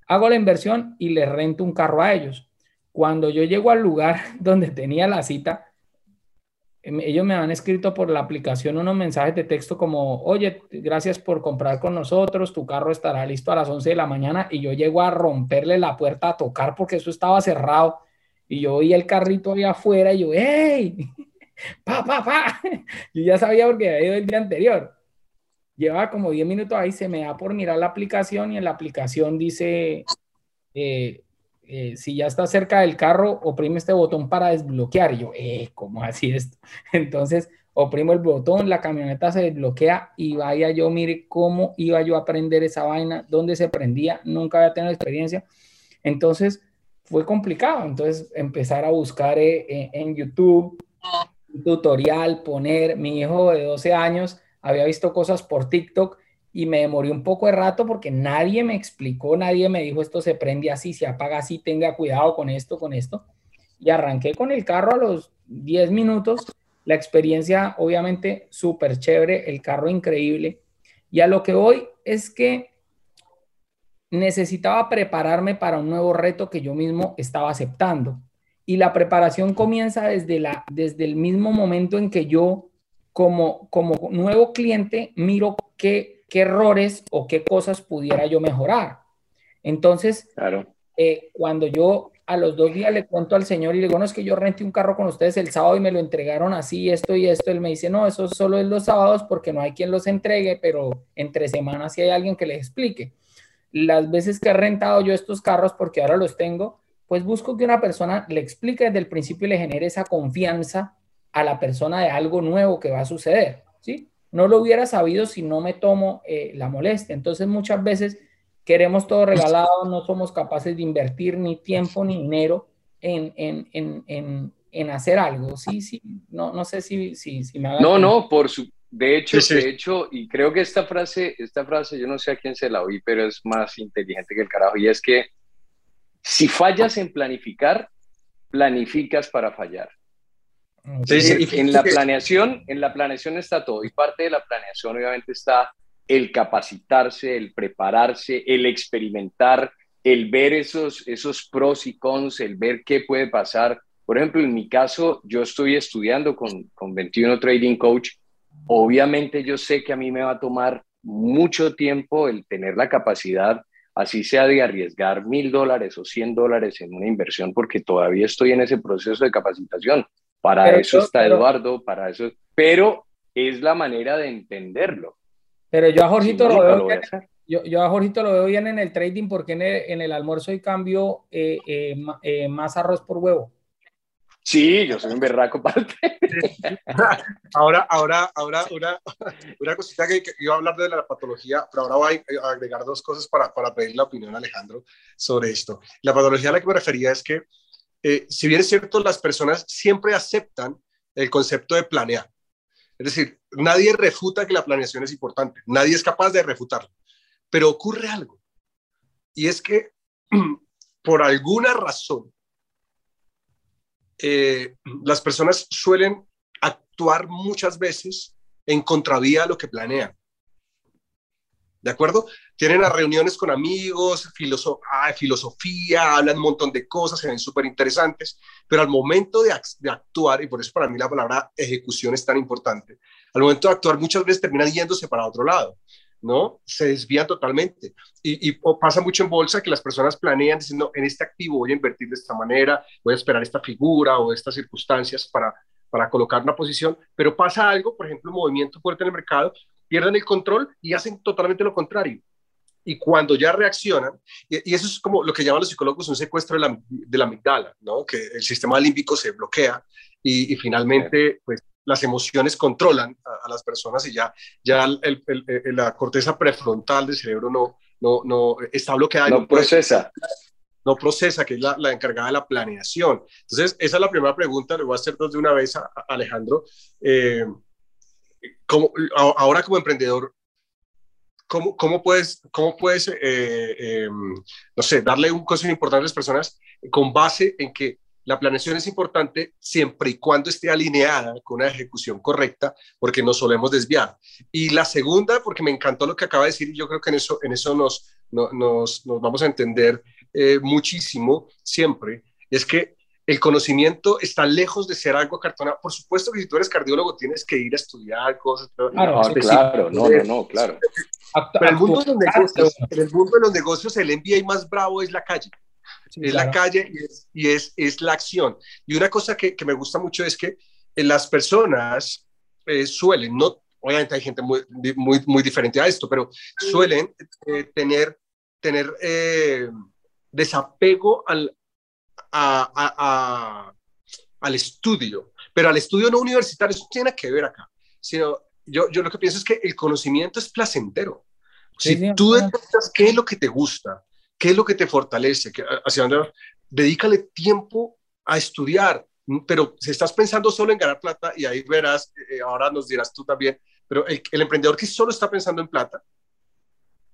Hago la inversión y les rento un carro a ellos. Cuando yo llego al lugar <laughs> donde tenía la cita, ellos me han escrito por la aplicación unos mensajes de texto como, oye, gracias por comprar con nosotros, tu carro estará listo a las 11 de la mañana y yo llego a romperle la puerta a tocar porque eso estaba cerrado y yo oí el carrito ahí afuera y yo, ¡hey! <laughs> ¡Pa, pa, pa! <laughs> Yo ya sabía porque había ido el día anterior. Lleva como 10 minutos ahí, se me da por mirar la aplicación y en la aplicación dice, eh, eh, si ya está cerca del carro, oprime este botón para desbloquear. Y yo, eh, ¿cómo así esto? <laughs> Entonces, oprimo el botón, la camioneta se desbloquea y vaya yo, mire cómo iba yo a aprender esa vaina, dónde se prendía, nunca había tenido experiencia. Entonces, fue complicado. Entonces, empezar a buscar eh, eh, en YouTube tutorial, poner, mi hijo de 12 años había visto cosas por TikTok y me demoré un poco de rato porque nadie me explicó, nadie me dijo esto se prende así, se apaga así, tenga cuidado con esto, con esto. Y arranqué con el carro a los 10 minutos. La experiencia obviamente súper chévere, el carro increíble. Y a lo que voy es que necesitaba prepararme para un nuevo reto que yo mismo estaba aceptando. Y la preparación comienza desde, la, desde el mismo momento en que yo, como, como nuevo cliente, miro qué, qué errores o qué cosas pudiera yo mejorar. Entonces, claro. Eh, cuando yo a los dos días le cuento al señor y le digo, no, es que yo renté un carro con ustedes el sábado y me lo entregaron así, esto y esto, él me dice, no, eso solo es los sábados porque no hay quien los entregue, pero entre semanas sí hay alguien que les explique. Las veces que he rentado yo estos carros, porque ahora los tengo, pues busco que una persona le explique desde el principio y le genere esa confianza a la persona de algo nuevo que va a suceder, ¿sí? No lo hubiera sabido si no me tomo eh, la molestia. Entonces muchas veces queremos todo regalado, no somos capaces de invertir ni tiempo ni dinero en, en, en, en hacer algo. Sí, sí, no, no sé si, si, si me No, no, por su... De hecho, de hecho, y creo que esta frase, esta frase, yo no sé a quién se la oí, pero es más inteligente que el carajo, y es que si fallas en planificar, planificas para fallar. En la planeación, en la planeación está todo, y parte de la planeación obviamente está el capacitarse, el prepararse, el experimentar, el ver esos, esos pros y cons, el ver qué puede pasar. Por ejemplo, en mi caso, yo estoy estudiando con, con 21 Trading Coach. Obviamente yo sé que a mí me va a tomar mucho tiempo el tener la capacidad, así sea de arriesgar mil dólares o cien dólares en una inversión, porque todavía estoy en ese proceso de capacitación. Para eso está Eduardo, para eso, pero es la manera de entenderlo. Pero yo a Jorgito lo veo bien, yo, yo, a Jorgito lo veo bien en el trading porque en el, en el almuerzo y cambio eh, eh, eh, más arroz por huevo. Sí, yo soy un berraco <laughs> parte. <laughs> ahora, ahora, ahora, una, una cosita que, iba a hablar de la patología, pero ahora voy a agregar dos cosas para, para pedir la opinión a Alejandro sobre esto. La patología a la que me refería es que, si bien es cierto, las personas siempre aceptan el concepto de planear. Es decir, nadie refuta que la planeación es importante, nadie es capaz de refutarlo, pero ocurre algo. Y es que <clears throat> por alguna razón, eh, las personas suelen actuar muchas veces en contravía a lo que planean. ¿De acuerdo? Tienen las reuniones con amigos, ah, filosofía, hablan un montón de cosas, se ven súper interesantes, pero al momento de, actuar, y por eso para mí la palabra ejecución es tan importante, al momento de actuar muchas veces terminan yéndose para otro lado, ¿no? Se desvían totalmente. Y, y pasa mucho en bolsa que las personas planean diciendo, en este activo voy a invertir de esta manera, voy a esperar esta figura o estas circunstancias para, para colocar una posición, pero pasa algo, por ejemplo, un movimiento fuerte en el mercado, pierden el control y hacen totalmente lo contrario. Y cuando ya reaccionan, y, eso es como lo que llaman los psicólogos un secuestro de la, de la amigdala, ¿no? que el sistema límbico se bloquea y, finalmente pues, las emociones controlan a, las personas y ya, ya el, la corteza prefrontal del cerebro no, no, no está bloqueada. No, procesa. no procesa, que es la, la, encargada de la planeación. Entonces, esa es la primera pregunta, le voy a hacer dos de una vez a, Alejandro. Eh, como, ahora como emprendedor, ¿cómo, cómo puedes, cómo puedes eh, em, no sé, darle un consejo importante a las personas con base en que la planeación es importante siempre y cuando esté alineada con una ejecución correcta, porque nos solemos desviar. Y la segunda, porque me encantó lo que acaba de decir, y yo creo que en eso, en eso nos, nos, nos vamos a entender eh, muchísimo siempre, es que el conocimiento está lejos de ser algo cartonado. Por supuesto que si tú eres cardiólogo tienes que ir a estudiar cosas. Claro, claro, no, no, no, claro. Pero el mundo, de los negocios, en el mundo de los negocios, el MBA más bravo es la calle. es la calle y, es, y es, es, la acción. Y una cosa que, que me gusta mucho es que eh, las personas eh, suelen, no, obviamente hay gente muy, muy, muy diferente a esto, pero suelen eh, tener, tener desapego al, a, al estudio, pero al estudio no universitario, eso tiene que ver acá, sino yo, yo lo que pienso es que el conocimiento es placentero. Si tú detectas qué es lo que te gusta, qué es lo que te fortalece, hacia dónde dedícale tiempo a estudiar, pero si estás pensando solo en ganar plata, y ahí verás, eh, ahora nos dirás tú también, pero el, el, emprendedor que solo está pensando en plata,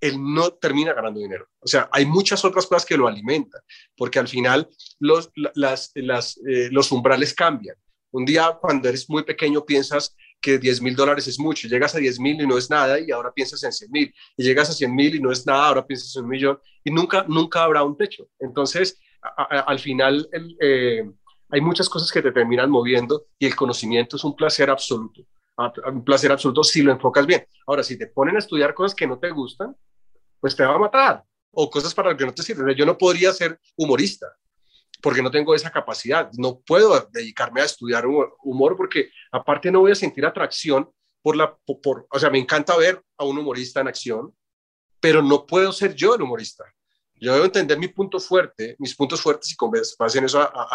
él no termina ganando dinero. O sea, hay muchas otras cosas que lo alimentan, porque al final los, las, las, eh, los umbrales cambian. Un día cuando eres muy pequeño piensas que 10 mil dólares es mucho, llegas a 10 mil y no es nada y ahora piensas en 100 mil, y llegas a 100 mil y no es nada, ahora piensas en un millón y nunca, nunca habrá un techo. Entonces, al final, eh, hay muchas cosas que te terminan moviendo y el conocimiento es un placer absoluto, un placer absoluto si lo enfocas bien. Ahora, si te ponen a estudiar cosas que no te gustan, pues te va a matar o cosas para las que no te sirven. Yo no podría ser humorista porque no tengo esa capacidad. No puedo dedicarme a estudiar humor porque aparte no voy a sentir atracción por la, por, o sea, me encanta ver a un humorista en acción, pero no puedo ser yo el humorista. Yo debo entender mi punto fuerte, mis puntos fuertes y con base en eso a,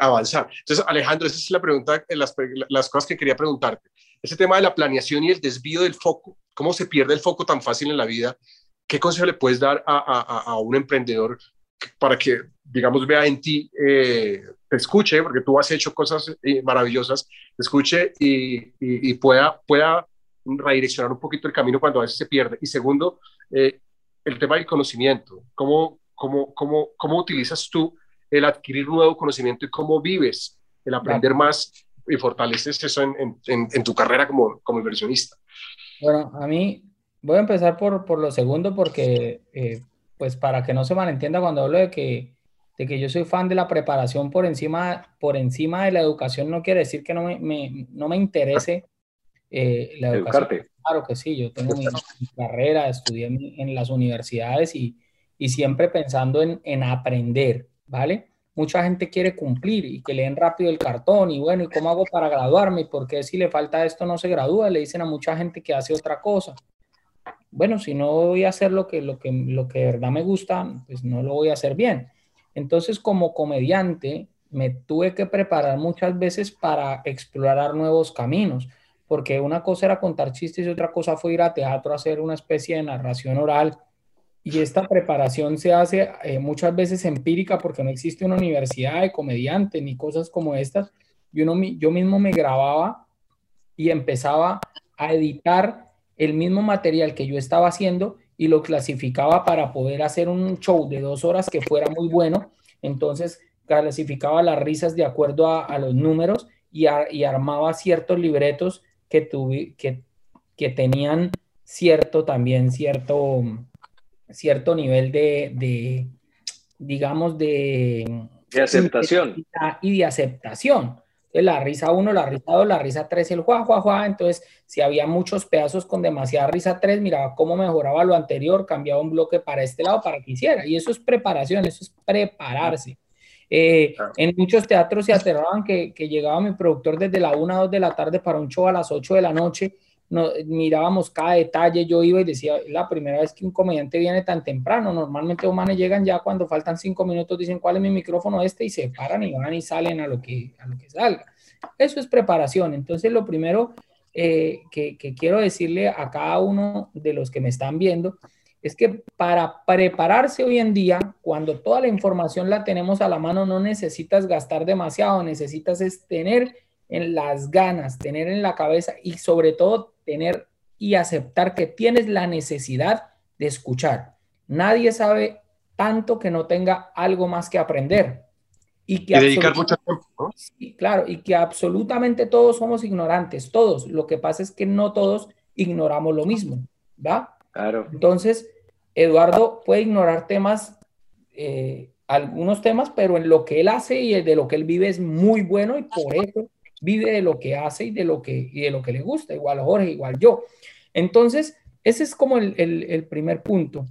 avanzar. Entonces, Alejandro, esa es la pregunta, las, las cosas que quería preguntarte. Ese tema de la planeación y el desvío del foco, ¿cómo se pierde el foco tan fácil en la vida? ¿Qué consejo le puedes dar a, a un emprendedor para que, digamos, vea en ti, eh, te escuche, porque tú has hecho cosas eh, maravillosas, te escuche y, y, pueda, pueda redireccionar un poquito el camino cuando a veces se pierde. Y segundo, eh, el tema del conocimiento. ¿Cómo, cómo, cómo, cómo utilizas tú el adquirir nuevo conocimiento y cómo vives el aprender más y fortaleces eso en, en, en, tu carrera como, como inversionista? Bueno, a mí voy a empezar por, por lo segundo porque pues para que no se malentienda cuando hablo de que, de que yo soy fan de la preparación por encima, por encima de la educación, no quiere decir que no me, no me interese eh, la educación. Claro que sí, yo tengo mi, carrera, estudié en, las universidades y, y siempre pensando en, en, aprender, ¿vale? Mucha gente quiere cumplir y que leen rápido el cartón y bueno, ¿y cómo hago para graduarme? ¿Por qué si le falta esto no se gradúa? Le dicen a mucha gente que hace otra cosa bueno, si no voy a hacer lo que, lo que, lo que de verdad me gusta, pues no lo voy a hacer bien. Entonces, como comediante, me tuve que preparar muchas veces para explorar nuevos caminos, porque una cosa era contar chistes y otra cosa fue ir a teatro a hacer una especie de narración oral. Y esta preparación se hace eh, muchas veces empírica porque no existe una universidad de comediante ni cosas como estas. Yo, yo mismo me grababa y empezaba a editar el mismo material que yo estaba haciendo y lo clasificaba para poder hacer un show de dos horas que fuera muy bueno. Entonces clasificaba las risas de acuerdo a, los números y, armaba ciertos libretos que, tuve, que, que tenían cierto también, cierto, cierto nivel de, digamos, de... De aceptación. Y de aceptación la risa 1, la risa 2, la risa 3, el juá, juá, juá. Entonces, si había muchos pedazos con demasiada risa 3, miraba cómo mejoraba lo anterior, cambiaba un bloque para este lado para que hiciera. Y eso es preparación, eso es prepararse. Eh, en muchos teatros se aterraban que, que, llegaba mi productor desde la 1 a 2 de la tarde para un show a las 8 de la noche. No, mirábamos cada detalle, yo iba y decía, la primera vez que un comediante viene tan temprano, normalmente humanos llegan ya cuando faltan cinco minutos, dicen cuál es mi micrófono este y se paran y van y salen a lo que, a lo que salga. Eso es preparación. Entonces, lo primero eh, que, quiero decirle a cada uno de los que me están viendo es que para prepararse hoy en día, cuando toda la información la tenemos a la mano, no necesitas gastar demasiado, necesitas es tener en las ganas, tener en la cabeza y sobre todo tener y aceptar que tienes la necesidad de escuchar. Nadie sabe tanto que no tenga algo más que aprender. Y que dedicar mucho tiempo. Sí, claro, y que absolutamente todos somos ignorantes, todos. Lo que pasa es que no todos ignoramos lo mismo, ¿va? Claro. Entonces, Eduardo puede ignorar temas, eh, algunos temas, pero en lo que él hace y de lo que él vive es muy bueno y por eso vive de lo que hace y de lo que, y de lo que le gusta, igual Jorge, igual yo. Entonces, ese es como el, el, primer punto.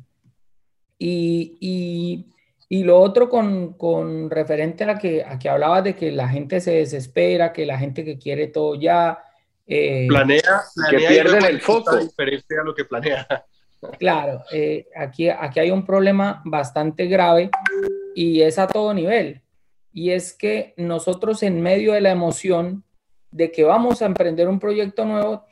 Y, y, y, lo otro con, con referente a, la que, a que hablabas de que la gente se desespera, que la gente que quiere todo ya... Eh, planea, que pierden el foco. Diferente a lo que planea. <laughs> Claro, eh, aquí, aquí hay un problema bastante grave y es a todo nivel y es que nosotros en medio de la emoción de que vamos a emprender un proyecto nuevo,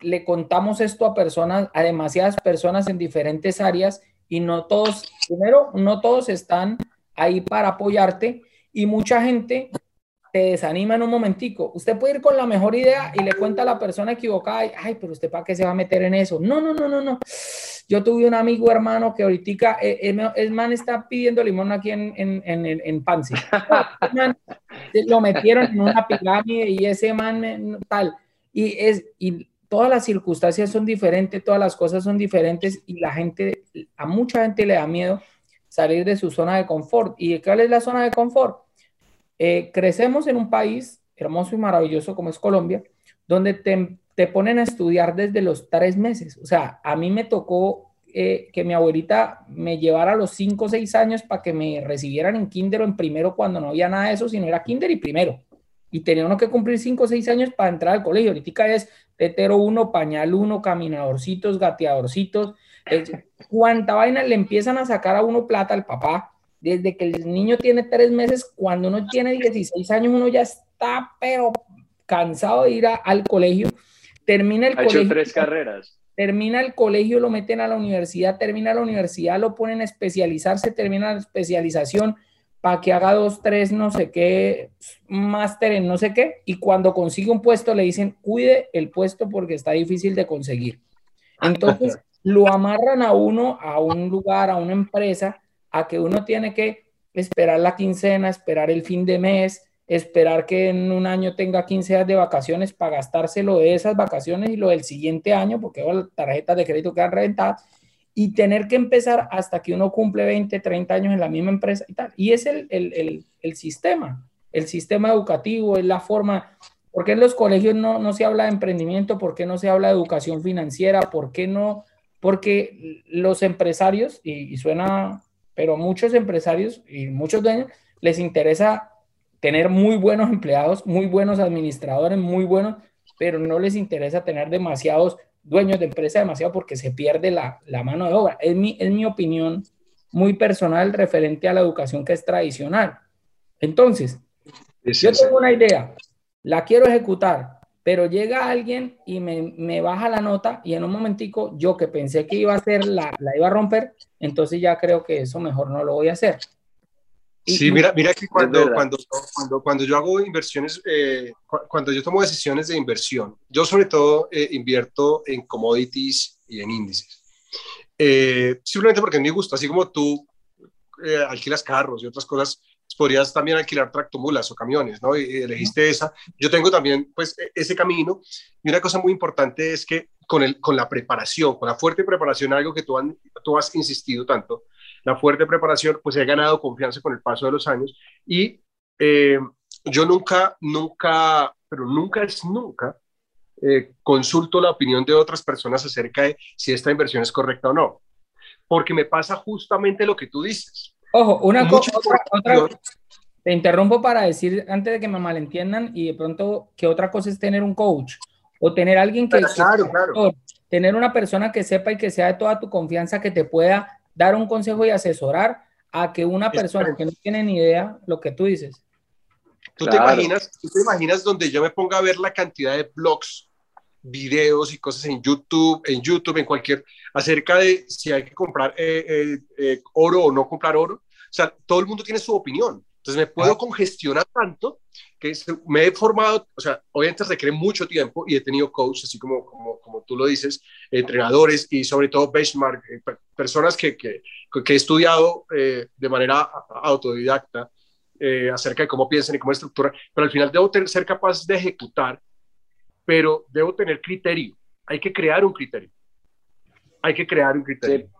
le contamos esto a personas, a demasiadas personas en diferentes áreas y no todos, primero, no todos están ahí para apoyarte y mucha gente te desanima en un momentico. Usted puede ir con la mejor idea y le cuenta a la persona equivocada, y, ay, pero usted para qué se va a meter en eso. No, no, no, no, no. Yo tuve un amigo hermano que ahorita, eh, eh, el, man está pidiendo limón aquí en, en, en, en <laughs> lo metieron en una pirámide y ese man tal. Y, es, y todas las circunstancias son diferentes, todas las cosas son diferentes y la gente, a mucha gente le da miedo salir de su zona de confort. ¿Y cuál es la zona de confort? Eh, crecemos en un país hermoso y maravilloso como es Colombia, donde te, te, ponen a estudiar desde los tres meses. O sea, a mí me tocó eh, que mi abuelita me llevara a los cinco o seis años para que me recibieran en kinder o en primero cuando no había nada de eso, sino era kinder y primero. Y tenía uno que cumplir cinco o seis años para entrar al colegio. Ahorita es tetero uno, pañal uno, caminadorcitos, gateadorcitos. cuánta vaina le empiezan a sacar a uno plata al papá. Desde que el niño tiene tres meses, cuando uno tiene 16 años, uno ya está, pero cansado de ir al colegio. Termina el ha colegio. Hecho tres carreras. Termina el colegio, lo meten a la universidad, termina la universidad, lo ponen a especializarse, termina la especialización para que haga dos, tres, no sé qué, máster en no sé qué, y cuando consigue un puesto le dicen, cuide el puesto porque está difícil de conseguir. Entonces, <laughs> lo amarran a uno, a un lugar, a una empresa, a que uno tiene que esperar la quincena, esperar el fin de mes, esperar que en un año tenga 15 días de vacaciones para gastárselo de esas vacaciones y lo del siguiente año, porque las tarjetas de crédito quedan reventadas, y tener que empezar hasta que uno cumple 20, 30 años en la misma empresa y tal. Y es el, el, el, sistema, el sistema educativo, es la forma. ¿Por qué en los colegios no, no se habla de emprendimiento? ¿Por qué no se habla de educación financiera? ¿Por qué no? Porque los empresarios, y suena, pero muchos empresarios y muchos dueños les interesa tener muy buenos empleados, muy buenos administradores, muy buenos, pero no les interesa tener demasiados dueños de empresa demasiado porque se pierde la, la mano de obra. Es mi, es mi opinión muy personal referente a la educación que es tradicional. Entonces, es yo tengo una idea, la quiero ejecutar, pero llega alguien y me, me, baja la nota y en un momentico yo que pensé que iba a hacer, la, la iba a romper, entonces ya creo que eso mejor no lo voy a hacer. Sí, mira, mira que cuando, cuando, cuando, cuando, yo hago inversiones, eh, cuando yo tomo decisiones de inversión, yo sobre todo eh, invierto en commodities y en índices. Eh, simplemente porque es mi gusto, así como tú eh, alquilas carros y otras cosas, podrías también alquilar tractomulas o camiones, ¿no? Y, elegiste esa. Yo tengo también, pues, e, ese camino. Y una cosa muy importante es que con, el, con la preparación, con la fuerte preparación, algo que tú, han, tú has insistido tanto, la fuerte preparación, pues he ganado confianza con el paso de los años y eh, yo nunca, nunca, pero nunca es nunca, eh, consulto la opinión de otras personas acerca de si esta inversión es correcta o no, porque me pasa justamente lo que tú dices. Ojo, una cosa, otra, te interrumpo para decir, antes de que me malentiendan, y de pronto que otra cosa es tener un coach o tener alguien que... Claro, claro. Tener una persona que sepa y que sea de toda tu confianza, que te pueda dar un consejo y asesorar a que una persona que no tiene ni idea lo que tú dices. ¿Tú, te imaginas, ¿Tú te imaginas donde yo me ponga a ver la cantidad de blogs, videos y cosas en YouTube, en YouTube, en cualquier, acerca de si hay que comprar eh, eh, eh, oro o no comprar oro? O sea, todo el mundo tiene su opinión. Entonces me puedo congestionar tanto que me he formado, o sea, obviamente requiere mucho tiempo y he tenido coaches, así como, como, como tú lo dices, entrenadores y sobre todo benchmark, eh, personas que, que, que, he estudiado de manera autodidacta acerca de cómo piensan y cómo estructuran, pero al final debo ser capaz de ejecutar, pero debo tener criterio. Hay que crear un criterio. Hay que crear un criterio.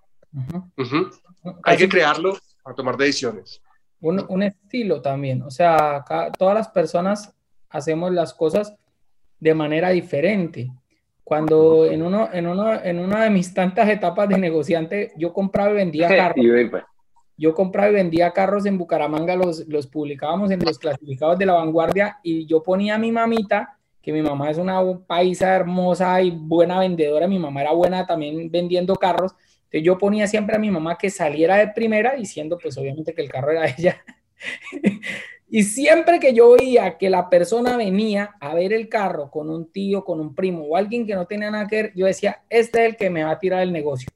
Hay que crearlo a tomar decisiones un, un estilo también. O sea, acá, todas las personas hacemos las cosas de manera diferente. Cuando en, uno, en, uno, en una de mis tantas etapas de negociante, yo compraba y vendía <laughs> carros. Pues. Yo compraba y vendía carros en Bucaramanga, los, los publicábamos en los clasificados de la vanguardia y yo ponía a mi mamita, que mi mamá es una paisa hermosa y buena vendedora, mi mamá era buena también vendiendo carros, entonces yo ponía siempre a mi mamá que saliera de primera diciendo pues obviamente que el carro era <laughs> ella. y siempre que yo veía que la persona venía a ver el carro con un tío, con un primo o alguien que no tenía nada que ver, yo decía, este es el que me va a tirar el negocio.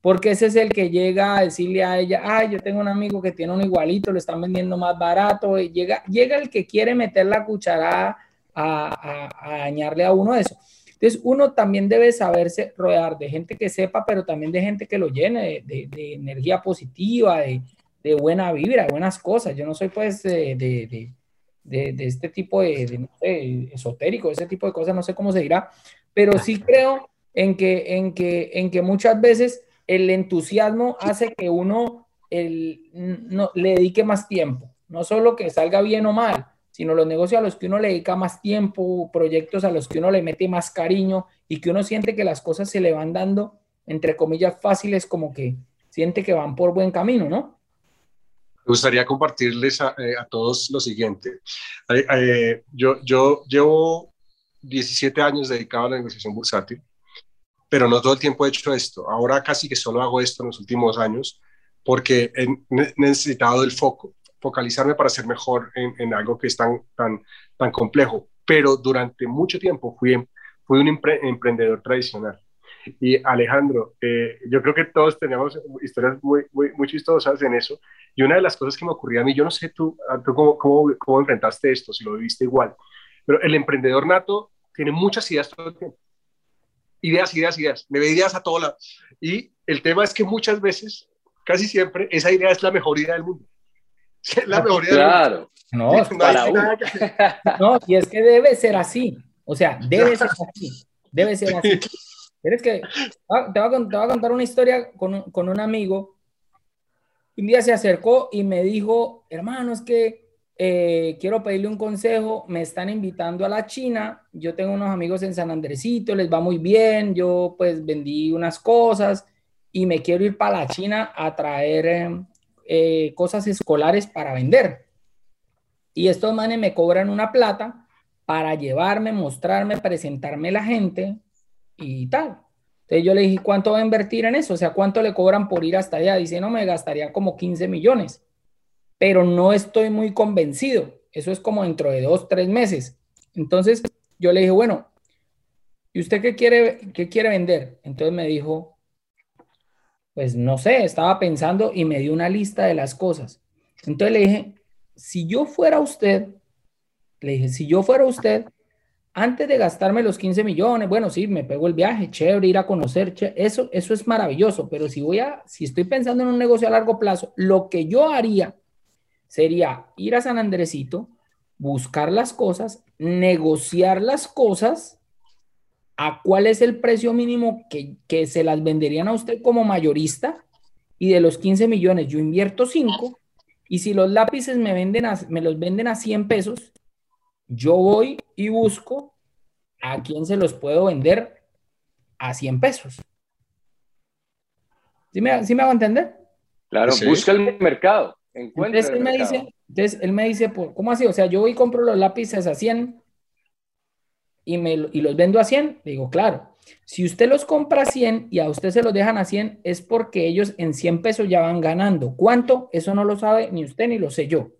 Porque ese es el que llega a decirle a ella, ay, yo tengo un amigo que tiene un igualito, lo están vendiendo más barato. Y llega, llega el que quiere meter la cucharada a, a, a dañarle a uno eso. Entonces, uno también debe saberse rodear de gente que sepa, pero también de gente que lo llene de, de, energía positiva, de, de, buena vibra, buenas cosas. Yo no soy pues de, de, este tipo de, esotérico, ese tipo de cosas, no sé cómo se dirá, pero sí creo en que, en que, en que muchas veces el entusiasmo hace que uno el, no, le dedique más tiempo, no solo que salga bien o mal, sino los negocios a los que uno le dedica más tiempo, proyectos a los que uno le mete más cariño y que uno siente que las cosas se le van dando, entre comillas, fáciles, como que siente que van por buen camino, ¿no? Me gustaría compartirles a, eh, todos lo siguiente. Eh, yo, yo llevo 17 años dedicado a la negociación bursátil, pero no todo el tiempo he hecho esto. Ahora casi que solo hago esto en los últimos años porque he necesitado del foco focalizarme para ser mejor en, algo que es tan, tan, tan complejo. Pero durante mucho tiempo fui, fui un emprendedor tradicional. Y Alejandro, eh, yo creo que todos teníamos historias muy, muy, muy, chistosas en eso. Y una de las cosas que me ocurría a mí, yo no sé tú, tú cómo, cómo, cómo enfrentaste esto, si lo viviste igual, pero el emprendedor nato tiene muchas ideas todo el tiempo. Ideas, ideas, ideas. Me ve ideas a todos lados. Y el tema es que muchas veces, casi siempre, esa idea es la mejor idea del mundo. La claro. No, <laughs> no, y es que debe ser así. O sea, debe ser así. Debe ser así. <laughs> que ah, te voy, a, contar una historia con, con un amigo. Un día se acercó y me dijo, hermano, es que eh, quiero pedirle un consejo. Me están invitando a la China. Yo tengo unos amigos en San Andresito, les va muy bien. Yo pues vendí unas cosas y me quiero ir para la China a traer em, eh, cosas escolares para vender. Y estos manes me cobran una plata para llevarme, mostrarme, presentarme la gente y tal. Entonces yo le dije, ¿cuánto va a invertir en eso? O sea, ¿cuánto le cobran por ir hasta allá? Dice, no, me gastaría como 15 millones, pero no estoy muy convencido. Eso es como dentro de dos, tres meses. Entonces yo le dije, bueno, ¿y usted qué quiere, qué quiere vender? Entonces me dijo, pues no sé, estaba pensando y me dio una lista de las cosas. Entonces le dije, si yo fuera usted, le dije, si yo fuera usted, antes de gastarme los 15 millones, bueno, sí, me pego el viaje, chévere, ir a conocer, eso, eso es maravilloso, pero si voy a, si estoy pensando en un negocio a largo plazo, lo que yo haría sería ir a San Andresito, buscar las cosas, negociar las cosas a cuál es el precio mínimo que, se las venderían a usted como mayorista y de los 15 millones yo invierto 5 y si los lápices me, venden me los venden a 100 pesos, yo voy y busco a quién se los puedo vender a 100 pesos. ¿Sí me, ¿sí me hago entender? Claro, busca el mercado. Entonces, él me dice, entonces él me dice, ¿cómo así? O sea, yo voy y compro los lápices a 100 y, me, y los vendo a 100, digo, claro, si usted los compra a 100 y a usted se los dejan a 100, es porque ellos en 100 pesos ya van ganando. ¿Cuánto? Eso no lo sabe ni usted ni lo sé yo.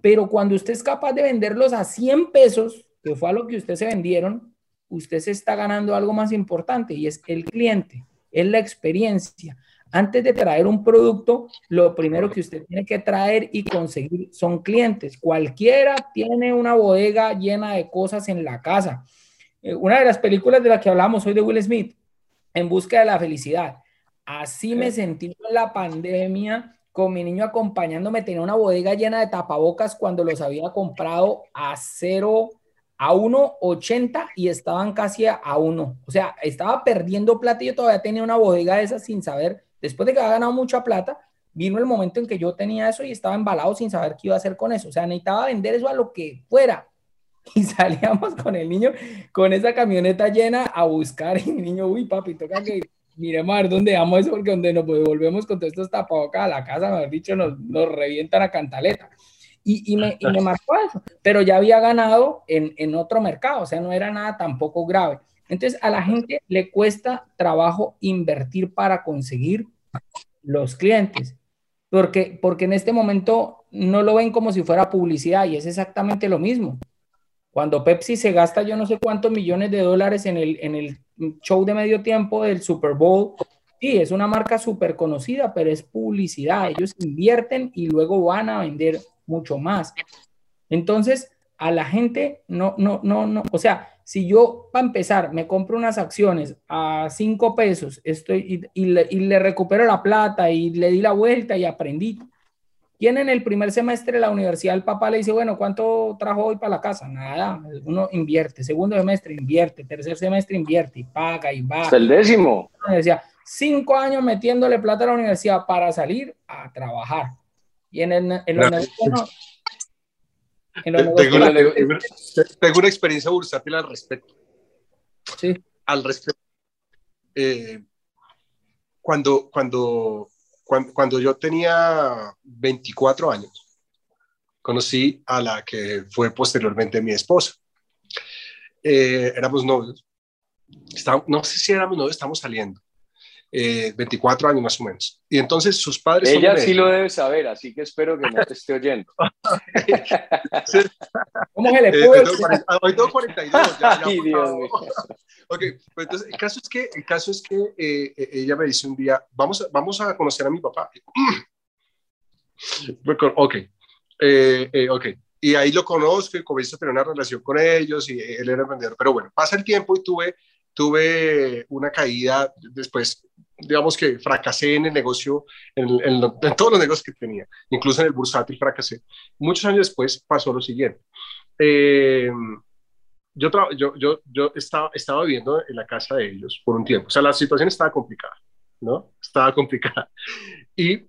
Pero cuando usted es capaz de venderlos a 100 pesos, que fue a lo que usted se vendieron, usted se está ganando algo más importante y es el cliente, es la experiencia antes de traer un producto, lo primero que usted tiene que traer y conseguir son clientes. Cualquiera tiene una bodega llena de cosas en la casa. Eh, una de las películas de las que hablamos hoy de Will Smith, En busca de la felicidad. Así me sentí en la pandemia con mi niño acompañándome. Tenía una bodega llena de tapabocas cuando los había comprado a cero a 1.80 y estaban casi a 1. O sea, estaba perdiendo plata y yo todavía tenía una bodega de esas sin saber Después de que había ganado mucha plata, vino el momento en que yo tenía eso y estaba embalado sin saber qué iba a hacer con eso. O sea, necesitaba vender eso a lo que fuera. <laughs> Y salíamos con el niño, con esa camioneta llena a buscar. Y mi niño, uy, papi, toca que miremos a ver dónde vamos eso, porque donde nos volvemos con todos estos tapabocas a la casa, mejor dicho, nos, nos revientan a cantaleta. Y, y, me, y, me, marcó eso. Pero ya había ganado en, en otro mercado, o sea, no era nada tampoco grave. Entonces, a la gente le cuesta trabajo invertir para conseguir los clientes, porque, porque en este momento no lo ven como si fuera publicidad y es exactamente lo mismo. Cuando Pepsi se gasta yo no sé cuántos millones de dólares en el, en el show de medio tiempo del Super Bowl, sí, es una marca súper conocida, pero es publicidad. Ellos invierten y luego van a vender mucho más. Entonces, a la gente no, no, no, no, o sea, si yo, para empezar, me compro unas acciones a cinco pesos estoy, y, le, recupero la plata y le di la vuelta y aprendí, ¿Quién en el primer semestre de la universidad el papá le dice, bueno, ¿cuánto trajo hoy para la casa? Nada, uno invierte. Segundo semestre invierte, tercer semestre invierte y paga y va. Hasta el décimo. Decía, cinco años metiéndole plata a la universidad para salir a trabajar. Y en, el, en los negocios, tengo, una, tengo, una, experiencia bursátil al respecto. Sí. Al respecto. Eh, cuando, cuando cuando, yo tenía 24 años, conocí a la que fue posteriormente mi esposa. Eh, éramos novios. no sé si éramos novios, estamos saliendo. 24 eh, años más o menos. Y entonces sus padres... Ella sí lo debe saber, así que espero que no te esté oyendo. <laughs> ¿Cómo se le eh, hoy tengo 42. Ya, Ay, Dios ok, pues entonces el caso es que, el caso es que eh, ella me dice un día, vamos, vamos a conocer a mi papá. <clears throat> ok, ok. Y ahí lo conozco y comienzo a tener una relación con ellos y él era vendedor. Pero bueno, pasa el tiempo y tuve tuve una caída después, digamos que fracasé en el negocio, en, todos los negocios que tenía, incluso en el bursátil fracasé. Muchos años después pasó lo siguiente. Eh, yo, yo, yo, yo estaba, estaba viviendo en la casa de ellos por un tiempo, o sea, la situación estaba complicada, ¿no? Estaba complicada. Y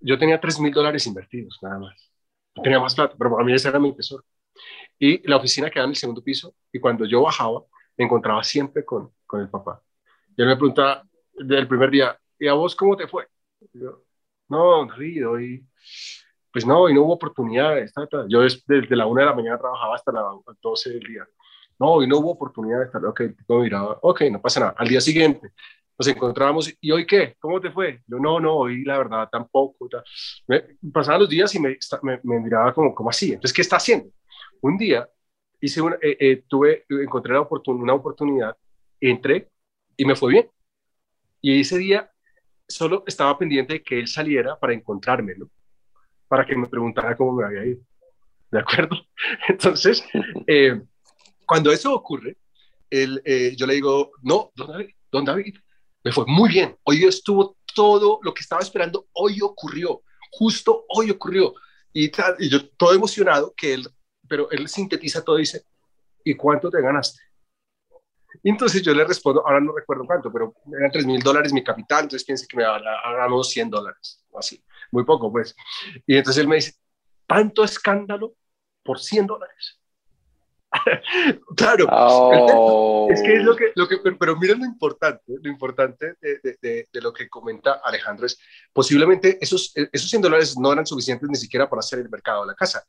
yo tenía 3 mil dólares invertidos, nada más. No tenía más plata, pero a mí ese era mi tesoro. Y la oficina quedaba en el segundo piso y cuando yo bajaba, me encontraba siempre con, con el papá. Y él me preguntaba del primer día, ¿y a vos cómo te fue? yo, no, David, hoy, pues no, y no hubo oportunidades. Yo desde la una de la mañana trabajaba hasta las 12 del día. No, y no hubo oportunidades. Ok, no miraba, ok, no pasa nada. Al día siguiente nos encontrábamos, ¿y hoy qué? ¿Cómo te fue? Yo, no, no, hoy la verdad tampoco. pasaban los días y me, me, miraba como, como así. Entonces, ¿qué está haciendo? Un día hice una, eh, eh, tuve, encontré la una oportunidad, entré y me fue bien. Y ese día solo estaba pendiente de que él saliera para encontrármelo, para que me preguntara cómo me había ido. ¿De acuerdo? <laughs> Entonces, eh, cuando eso ocurre, él, yo le digo, no, don David, don David, me fue muy bien. Hoy estuvo todo lo que estaba esperando, hoy ocurrió, justo hoy ocurrió. Y, y yo todo emocionado que él pero él sintetiza todo y dice, ¿y cuánto te ganaste? Y entonces yo le respondo, ahora no recuerdo cuánto, pero eran 3 mil dólares mi capital, entonces piense que me ganado 100 dólares, así, muy poco pues. Y entonces él me dice, ¿tanto escándalo por 100 dólares? Claro, oh. es que es lo que, lo que pero, miren lo importante, lo importante de, de, lo que comenta Alejandro es, posiblemente esos, esos 100 dólares no eran suficientes ni siquiera para hacer el mercado de la casa,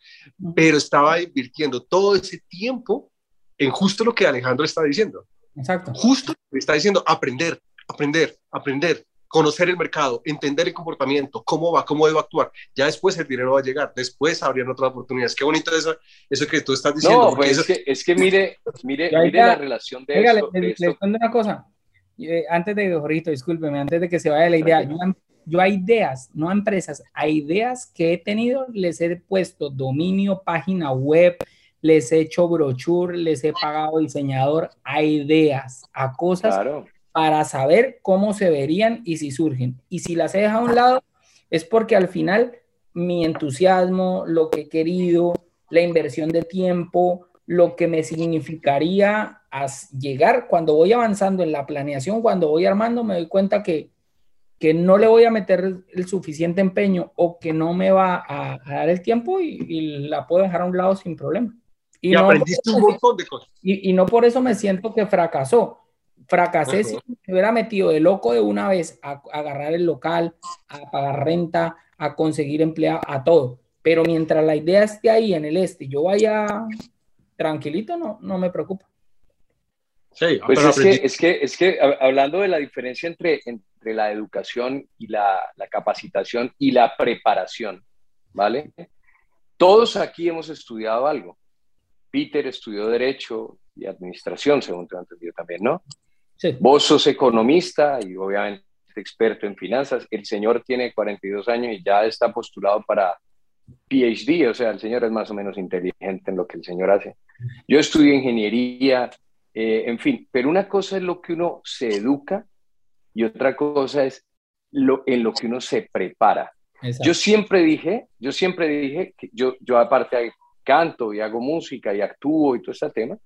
pero estaba invirtiendo todo ese tiempo en justo lo que Alejandro está diciendo. Exacto. Justo está diciendo aprender, aprender, aprender, conocer el mercado, entender el comportamiento, cómo va, cómo debo actuar. Ya después el dinero va a llegar, después habrían otras oportunidades. Qué bonito eso, eso que tú estás diciendo. No, pues es, que, es que mire, mire, mire la relación de esto. Le, le, una cosa. Eh, antes de, Jorito, discúlpeme, antes de que se vaya la idea, yo, yo hay ideas, no empresas, hay ideas que he tenido, les he puesto dominio, página web, les he hecho brochure, les he pagado diseñador, a ideas, a cosas claro para saber cómo se verían y si surgen. Y si las he dejado a un lado, es porque al final mi entusiasmo, lo que he querido, la inversión de tiempo, lo que me significaría llegar cuando voy avanzando en la planeación, cuando voy armando, me doy cuenta que, que no le voy a meter el suficiente empeño o que no me va a, dar el tiempo y, la puedo dejar a un lado sin problema. Y, aprendiste un montón de cosas. Y, y no por eso me siento que fracasó Fracasé si me hubiera metido de loco de una vez a, agarrar el local, a pagar renta, a conseguir empleado, a todo. Pero mientras la idea esté ahí en el este, yo vaya tranquilito, no, no me preocupa. Sí, pues es que, es que, es que hablando de la diferencia entre, entre la educación y la, la capacitación y la preparación, ¿vale? Todos aquí hemos estudiado algo. Peter estudió Derecho y Administración, según te he entendido también, ¿no? Vos sos economista y obviamente experto en finanzas. El señor tiene 42 años y ya está postulado para PhD, o sea, el señor es más o menos inteligente en lo que el señor hace. Yo estudio ingeniería, eh, en fin, pero una cosa es lo que uno se educa y otra cosa es lo, en lo que uno se prepara. Yo siempre dije, yo siempre dije que yo, yo aparte canto y hago música y actúo y todo este tema,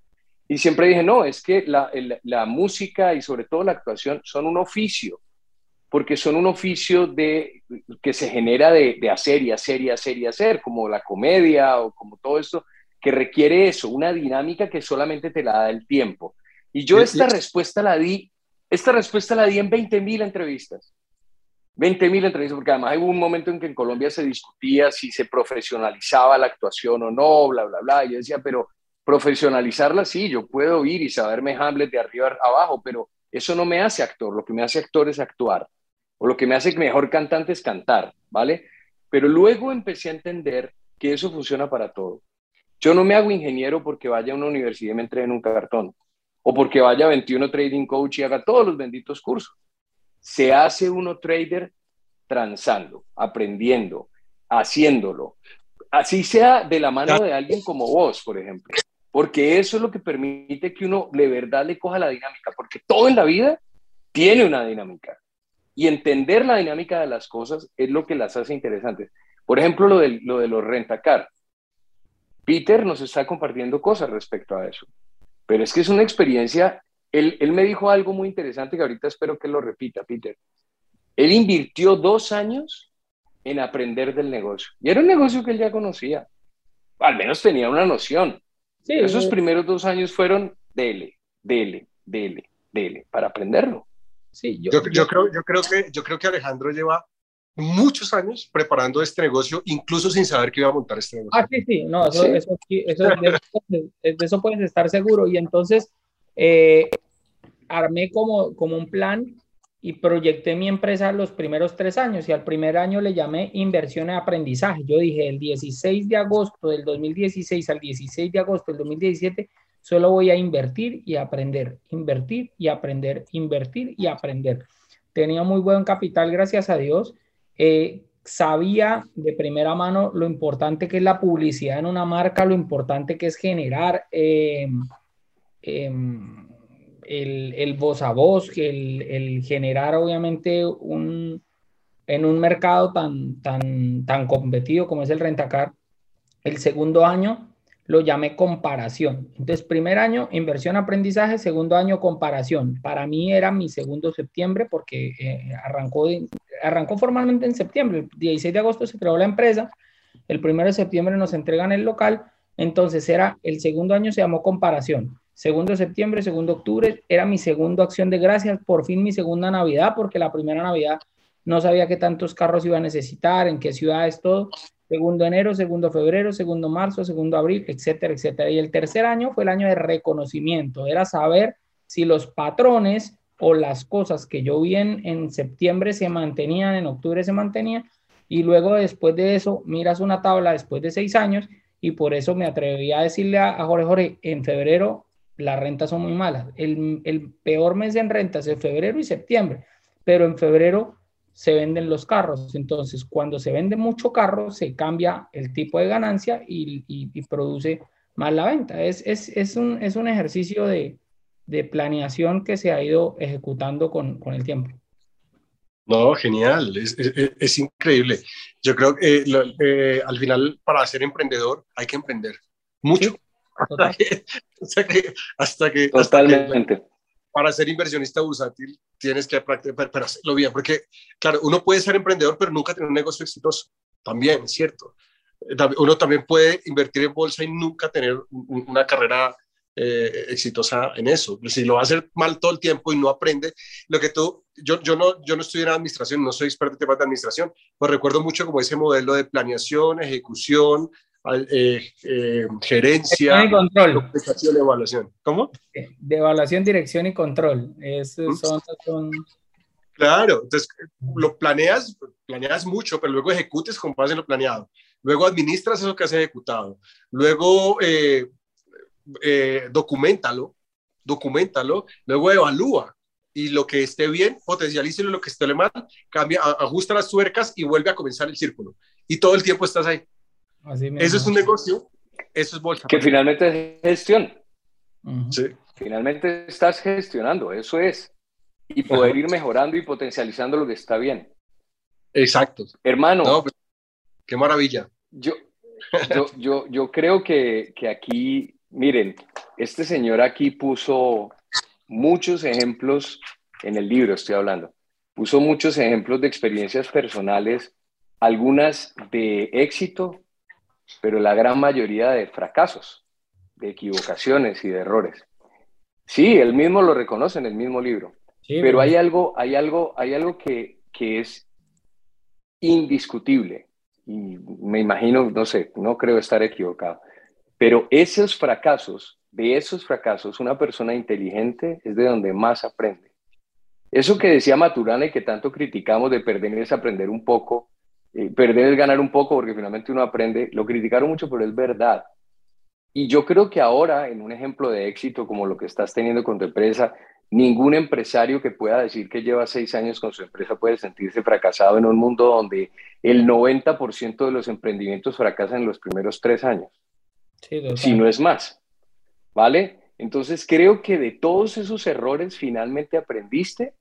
y siempre dije, no, es que la, la música y sobre todo la actuación son un oficio, porque son un oficio de, que se genera de, de hacer y hacer y hacer y hacer, como la comedia o como todo esto, que requiere eso, una dinámica que solamente te la da el tiempo. Y yo esta respuesta la di, esta respuesta la di en 20.000 entrevistas. 20.000 entrevistas, porque además hubo un momento en que en Colombia se discutía si se profesionalizaba la actuación o no, bla, bla, bla. Y yo decía, pero profesionalizarla sí, yo puedo ir y saberme Hamlet de arriba abajo, pero eso no me hace actor. Lo que me hace actor es actuar. O lo que me hace mejor cantante es cantar, ¿vale? Pero luego empecé a entender que eso funciona para todo. Yo no me hago ingeniero porque vaya a una universidad y me entregue en un cartón. O porque vaya a 21 Trading Coach y haga todos los benditos cursos se hace uno trader transando, aprendiendo, haciéndolo. Así sea de la mano de alguien como vos, por ejemplo. Porque eso es lo que permite que uno de verdad le coja la dinámica. Porque todo en la vida tiene una dinámica. Y entender la dinámica de las cosas es lo que las hace interesantes. Por ejemplo, lo de, lo de los rentacar. Peter nos está compartiendo cosas respecto a eso. Pero es que es una experiencia él, me dijo algo muy interesante que ahorita espero que lo repita, Peter. Él invirtió dos años en aprender del negocio. Y era un negocio que él ya conocía. Al menos tenía una noción. Esos primeros dos años fueron dele, dele, dele, dele, para aprenderlo. Sí, yo, yo, creo, yo, creo que, yo creo que Alejandro lleva muchos años preparando este negocio, incluso sin saber que iba a montar este negocio. Ah, sí, sí, no, eso, Eso, de, eso, puedes estar seguro. Y entonces, eh, armé como, como un plan y proyecté mi empresa los primeros tres años y al primer año le llamé inversión en aprendizaje. Yo dije, el 16 de agosto del 2016 al 16 de agosto del 2017, solo voy a invertir y aprender, invertir y aprender, invertir y aprender. Tenía muy buen capital, gracias a Dios. Eh, sabía de primera mano lo importante que es la publicidad en una marca, lo importante que es generar eh, em, el, el voz a voz, el, el generar obviamente un, en un mercado tan, tan, tan competido como es el rentacar. El segundo año lo llamé comparación. Entonces, primer año, inversión, aprendizaje, segundo año, comparación. Para mí era mi segundo septiembre porque eh, arrancó, arrancó formalmente en septiembre. El 16 de agosto se creó la empresa. El primero de septiembre nos entregan el local. Entonces, era el segundo año se llamó comparación. Segundo de septiembre, segundo de octubre, era mi segundo acción de gracias, por fin mi segunda Navidad, porque la primera Navidad no sabía qué tantos carros iba a necesitar, en qué ciudades, todo. Segundo enero, segundo febrero, segundo marzo, segundo abril, etcétera, etcétera. Y el tercer año fue el año de reconocimiento, era saber si los patrones o las cosas que yo vi en, en septiembre se mantenían, en octubre se mantenían, y luego después de eso miras una tabla después de seis años y por eso me atreví a decirle a, a Jorge, Jorge, en febrero las rentas son muy malas. El, peor mes en rentas es febrero y septiembre, pero en febrero se venden los carros. Entonces, cuando se vende mucho carro, se cambia el tipo de ganancia y, produce más la venta. Es, es, un, ejercicio de, planeación que se ha ido ejecutando con, el tiempo. No, genial, es, increíble. Yo creo que eh, al final para ser emprendedor hay que emprender mucho. <laughs> hasta que, hasta que, Totalmente. para ser inversionista bursátil tienes que practicar, pero hacerlo bien, porque claro, uno puede ser emprendedor, pero nunca tener un negocio exitoso. También, ¿cierto? Uno también puede invertir en bolsa y nunca tener una carrera eh, exitosa en eso. Si lo va a hacer mal todo el tiempo y no aprende, lo que tú, yo, yo, no, yo no estoy en administración, no soy experto en temas de administración, pues recuerdo mucho como ese modelo de planeación, ejecución, eh, eh, gerencia, y control. y evaluación. ¿Cómo? De evaluación, dirección y control. Esos son, Claro, entonces lo planeas, planeas mucho, pero luego ejecutes con base en lo planeado. Luego administras eso que has ejecutado. Luego eh, eh, documentalo, documentalo. Luego evalúa y lo que esté bien, potencialícelo, lo que esté mal, cambia, ajusta las tuercas y vuelve a comenzar el círculo. Y todo el tiempo estás ahí. Eso es un negocio, eso es bolsa. Que finalmente es gestión. sí. Finalmente estás gestionando, eso es. Y poder ir mejorando y potencializando lo que está bien. Exacto. Hermano. Pues, qué maravilla. Yo, yo, yo, yo creo que, que aquí, miren, este señor aquí puso muchos ejemplos en el libro, estoy hablando, puso muchos ejemplos de experiencias personales, algunas de éxito, pero la gran mayoría de fracasos, de equivocaciones y de errores. Sí, él mismo lo reconoce en el mismo libro, pero hay algo, hay algo, hay algo que, que es indiscutible y me imagino, no sé, no creo estar equivocado, pero esos fracasos, de esos fracasos, una persona inteligente es de donde más aprende. Eso que decía Maturana y que tanto criticamos de perder es aprender un poco, eh, perder es ganar un poco porque finalmente uno aprende, lo criticaron mucho, pero es verdad. Y yo creo que ahora, en un ejemplo de éxito como lo que estás teniendo con tu empresa, ningún empresario que pueda decir que lleva seis años con su empresa puede sentirse fracasado en un mundo donde el 90% de los emprendimientos fracasan en los primeros tres años, si no es más. ¿Vale? Entonces creo que de todos esos errores finalmente aprendiste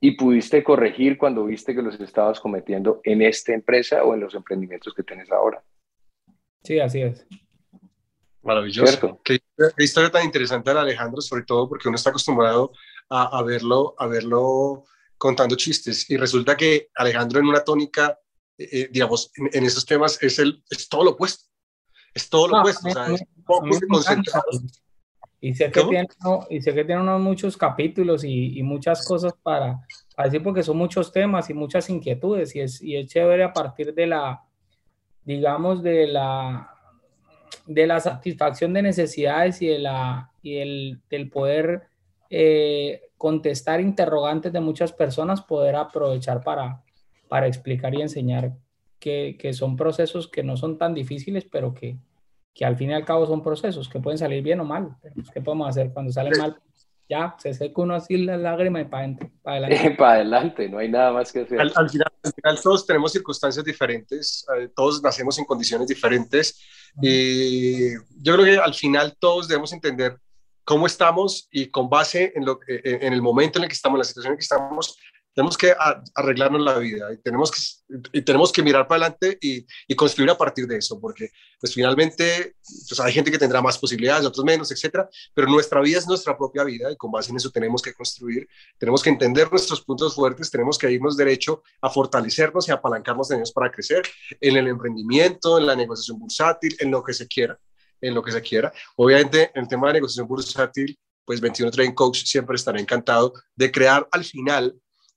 y pudiste corregir cuando viste que los estabas cometiendo en esta empresa o en los emprendimientos que tienes ahora. Sí, así es. Maravilloso. Qué, historia tan interesante de Alejandro, sobre todo porque uno está acostumbrado a, verlo, a verlo contando chistes y resulta que Alejandro en una tónica, eh, eh, digamos, en, esos temas es, el, es todo lo opuesto. Es todo lo opuesto. Y sé, que tiene, y sé que tiene unos muchos capítulos y, y muchas cosas para, para, decir porque son muchos temas y muchas inquietudes y es, y es chévere a partir de la, digamos, de la de la satisfacción de necesidades y, de la, y el, del poder eh, contestar interrogantes de muchas personas, poder aprovechar para, para explicar y enseñar que, que son procesos que no son tan difíciles, pero que, que al fin y al cabo son procesos que pueden salir bien o mal. Pues, ¿Qué podemos hacer cuando sale mal? ya, se seca uno así la lágrima y para adelante. <laughs> Para adelante. para adelante, no hay nada más que hacer. Al, final, todos tenemos circunstancias diferentes, eh, todos nacemos en condiciones diferentes y yo creo que al final todos debemos entender cómo estamos y con base en, lo, en el momento en el que estamos, en la situación en que estamos, tenemos que arreglarnos la vida y tenemos que, y tenemos que mirar para adelante y, y, construir a partir de eso, porque pues finalmente pues hay gente que tendrá más posibilidades, otros menos, etcétera, pero nuestra vida es nuestra propia vida y con base en eso tenemos que construir, tenemos que entender nuestros puntos fuertes, tenemos que irnos derecho a fortalecernos y apalancarnos en ellos para crecer en el emprendimiento, en la negociación bursátil, en lo que se quiera, en lo que se quiera. Obviamente, en el tema de negociación bursátil, pues 21 Trading Coach siempre estará encantado de crear al final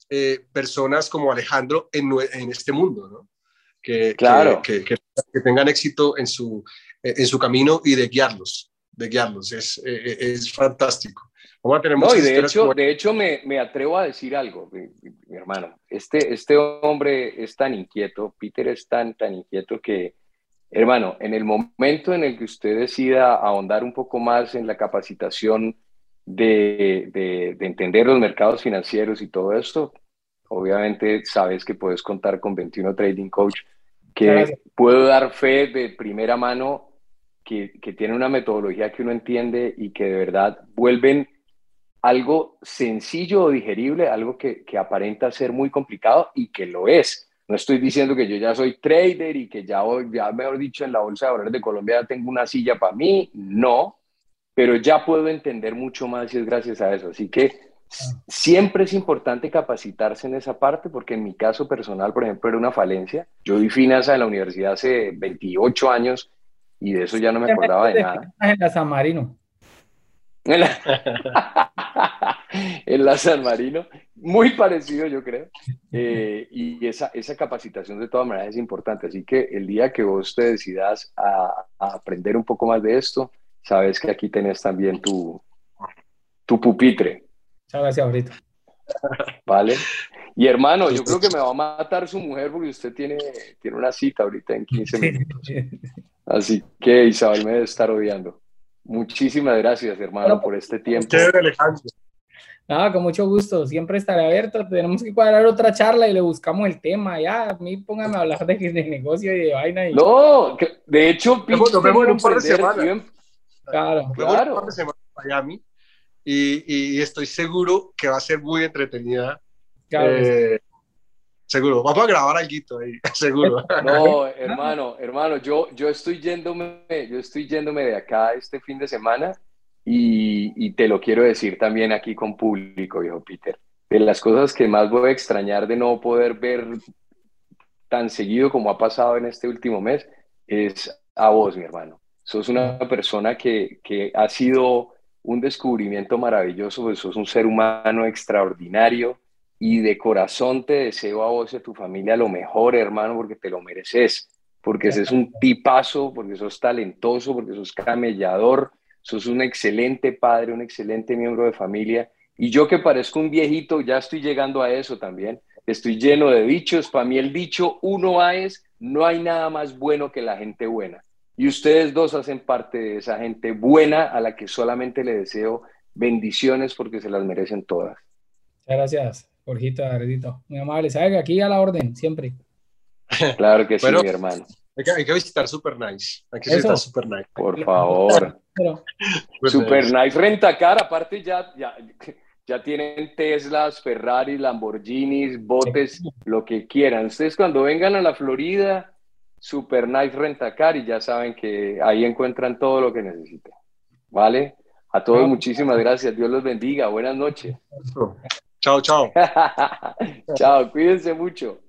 eh, personas como Alejandro en, en este mundo, ¿no? Que, claro. que, que, tengan éxito en su, en su camino y de guiarlos, de guiarlos. Es, eh, es fantástico. Vamos a tener no, y de hecho, de hecho me, me, atrevo a decir algo, mi, mi, hermano. Este, este hombre es tan inquieto, Peter es tan, tan inquieto que, hermano, en el momento en el que usted decida ahondar un poco más en la capacitación de, de, de entender los mercados financieros y todo esto, Obviamente sabes que puedes contar con 21 Trading Coach, que puedo dar fe de primera mano, que, que tiene una metodología que uno entiende y que de verdad vuelven algo sencillo o digerible, algo que, que, aparenta ser muy complicado y que lo es. No estoy diciendo que yo ya soy trader y que ya, ya mejor dicho, en la Bolsa de Valores de Colombia ya tengo una silla para mí. No, pero ya puedo entender mucho más y es gracias a eso. Así que Siempre es importante capacitarse en esa parte, porque en mi caso personal, por ejemplo, era una falencia. Yo di finanzas en la universidad hace 28 años y de eso ya no me acordaba de nada. En la San Marino. En la, <laughs> en la San Marino, muy parecido yo creo. Eh, y esa, esa capacitación de todas maneras es importante. Así que el día que vos te decidas a, a aprender un poco más de esto, sabes que aquí tenés también tu, tu pupitre. Muchas gracias, ahorita. Vale. Y hermano, yo creo que me va a matar su mujer porque usted tiene, tiene una cita ahorita en 15 minutos. Así que Isabel me debe estar odiando. Muchísimas gracias, hermano, por este tiempo. Nada, con mucho gusto. Siempre estaré abierto. Tenemos que cuadrar otra charla y le buscamos el tema. Ya, a mí póngame a hablar de, de negocio y de vaina. Y... No, de hecho, nos vemos en un par de semanas. Claro, claro. En Miami y, estoy seguro que va a ser muy entretenida. Eh, seguro. Vamos a grabar algo ahí, <laughs> seguro. No, hermano, hermano, yo, yo estoy yéndome, yo estoy yéndome de acá este fin de semana y, y te lo quiero decir también aquí con público, viejo Peter. De las cosas que más voy a extrañar de no poder ver tan seguido como ha pasado en este último mes es a vos, mi hermano. Sos una persona que, que ha sido un descubrimiento maravilloso, pues sos un ser humano extraordinario y de corazón te deseo a vos y a tu familia lo mejor, hermano, porque te lo mereces, porque es un tipazo, porque sos talentoso, porque sos camellador, sos un excelente padre, un excelente miembro de familia. Y yo que parezco un viejito, ya estoy llegando a eso también. Estoy lleno de dichos. Para mí el dicho uno a es, no hay nada más bueno que la gente buena. Y ustedes dos hacen parte de esa gente buena a la que solamente le deseo bendiciones porque se las merecen todas. Muchas gracias, Jorgito, Agredito. Muy amable. Sabe que aquí a la orden, siempre. <laughs> Claro que sí, mi hermano. Hay que, visitar Super Nice. Hay que visitar Super Nice. Por favor. Super Nice renta cara. Aparte, ya, ya, ya tienen Teslas, Ferrari, Lamborghinis, botes, lo que quieran. Ustedes cuando vengan a la Florida Super Nice Rentacar y ya saben que ahí encuentran todo lo que necesiten. ¿Vale? A todos muchísimas gracias. Dios los bendiga. Buenas noches. Chao, chao. <laughs> chao, cuídense mucho.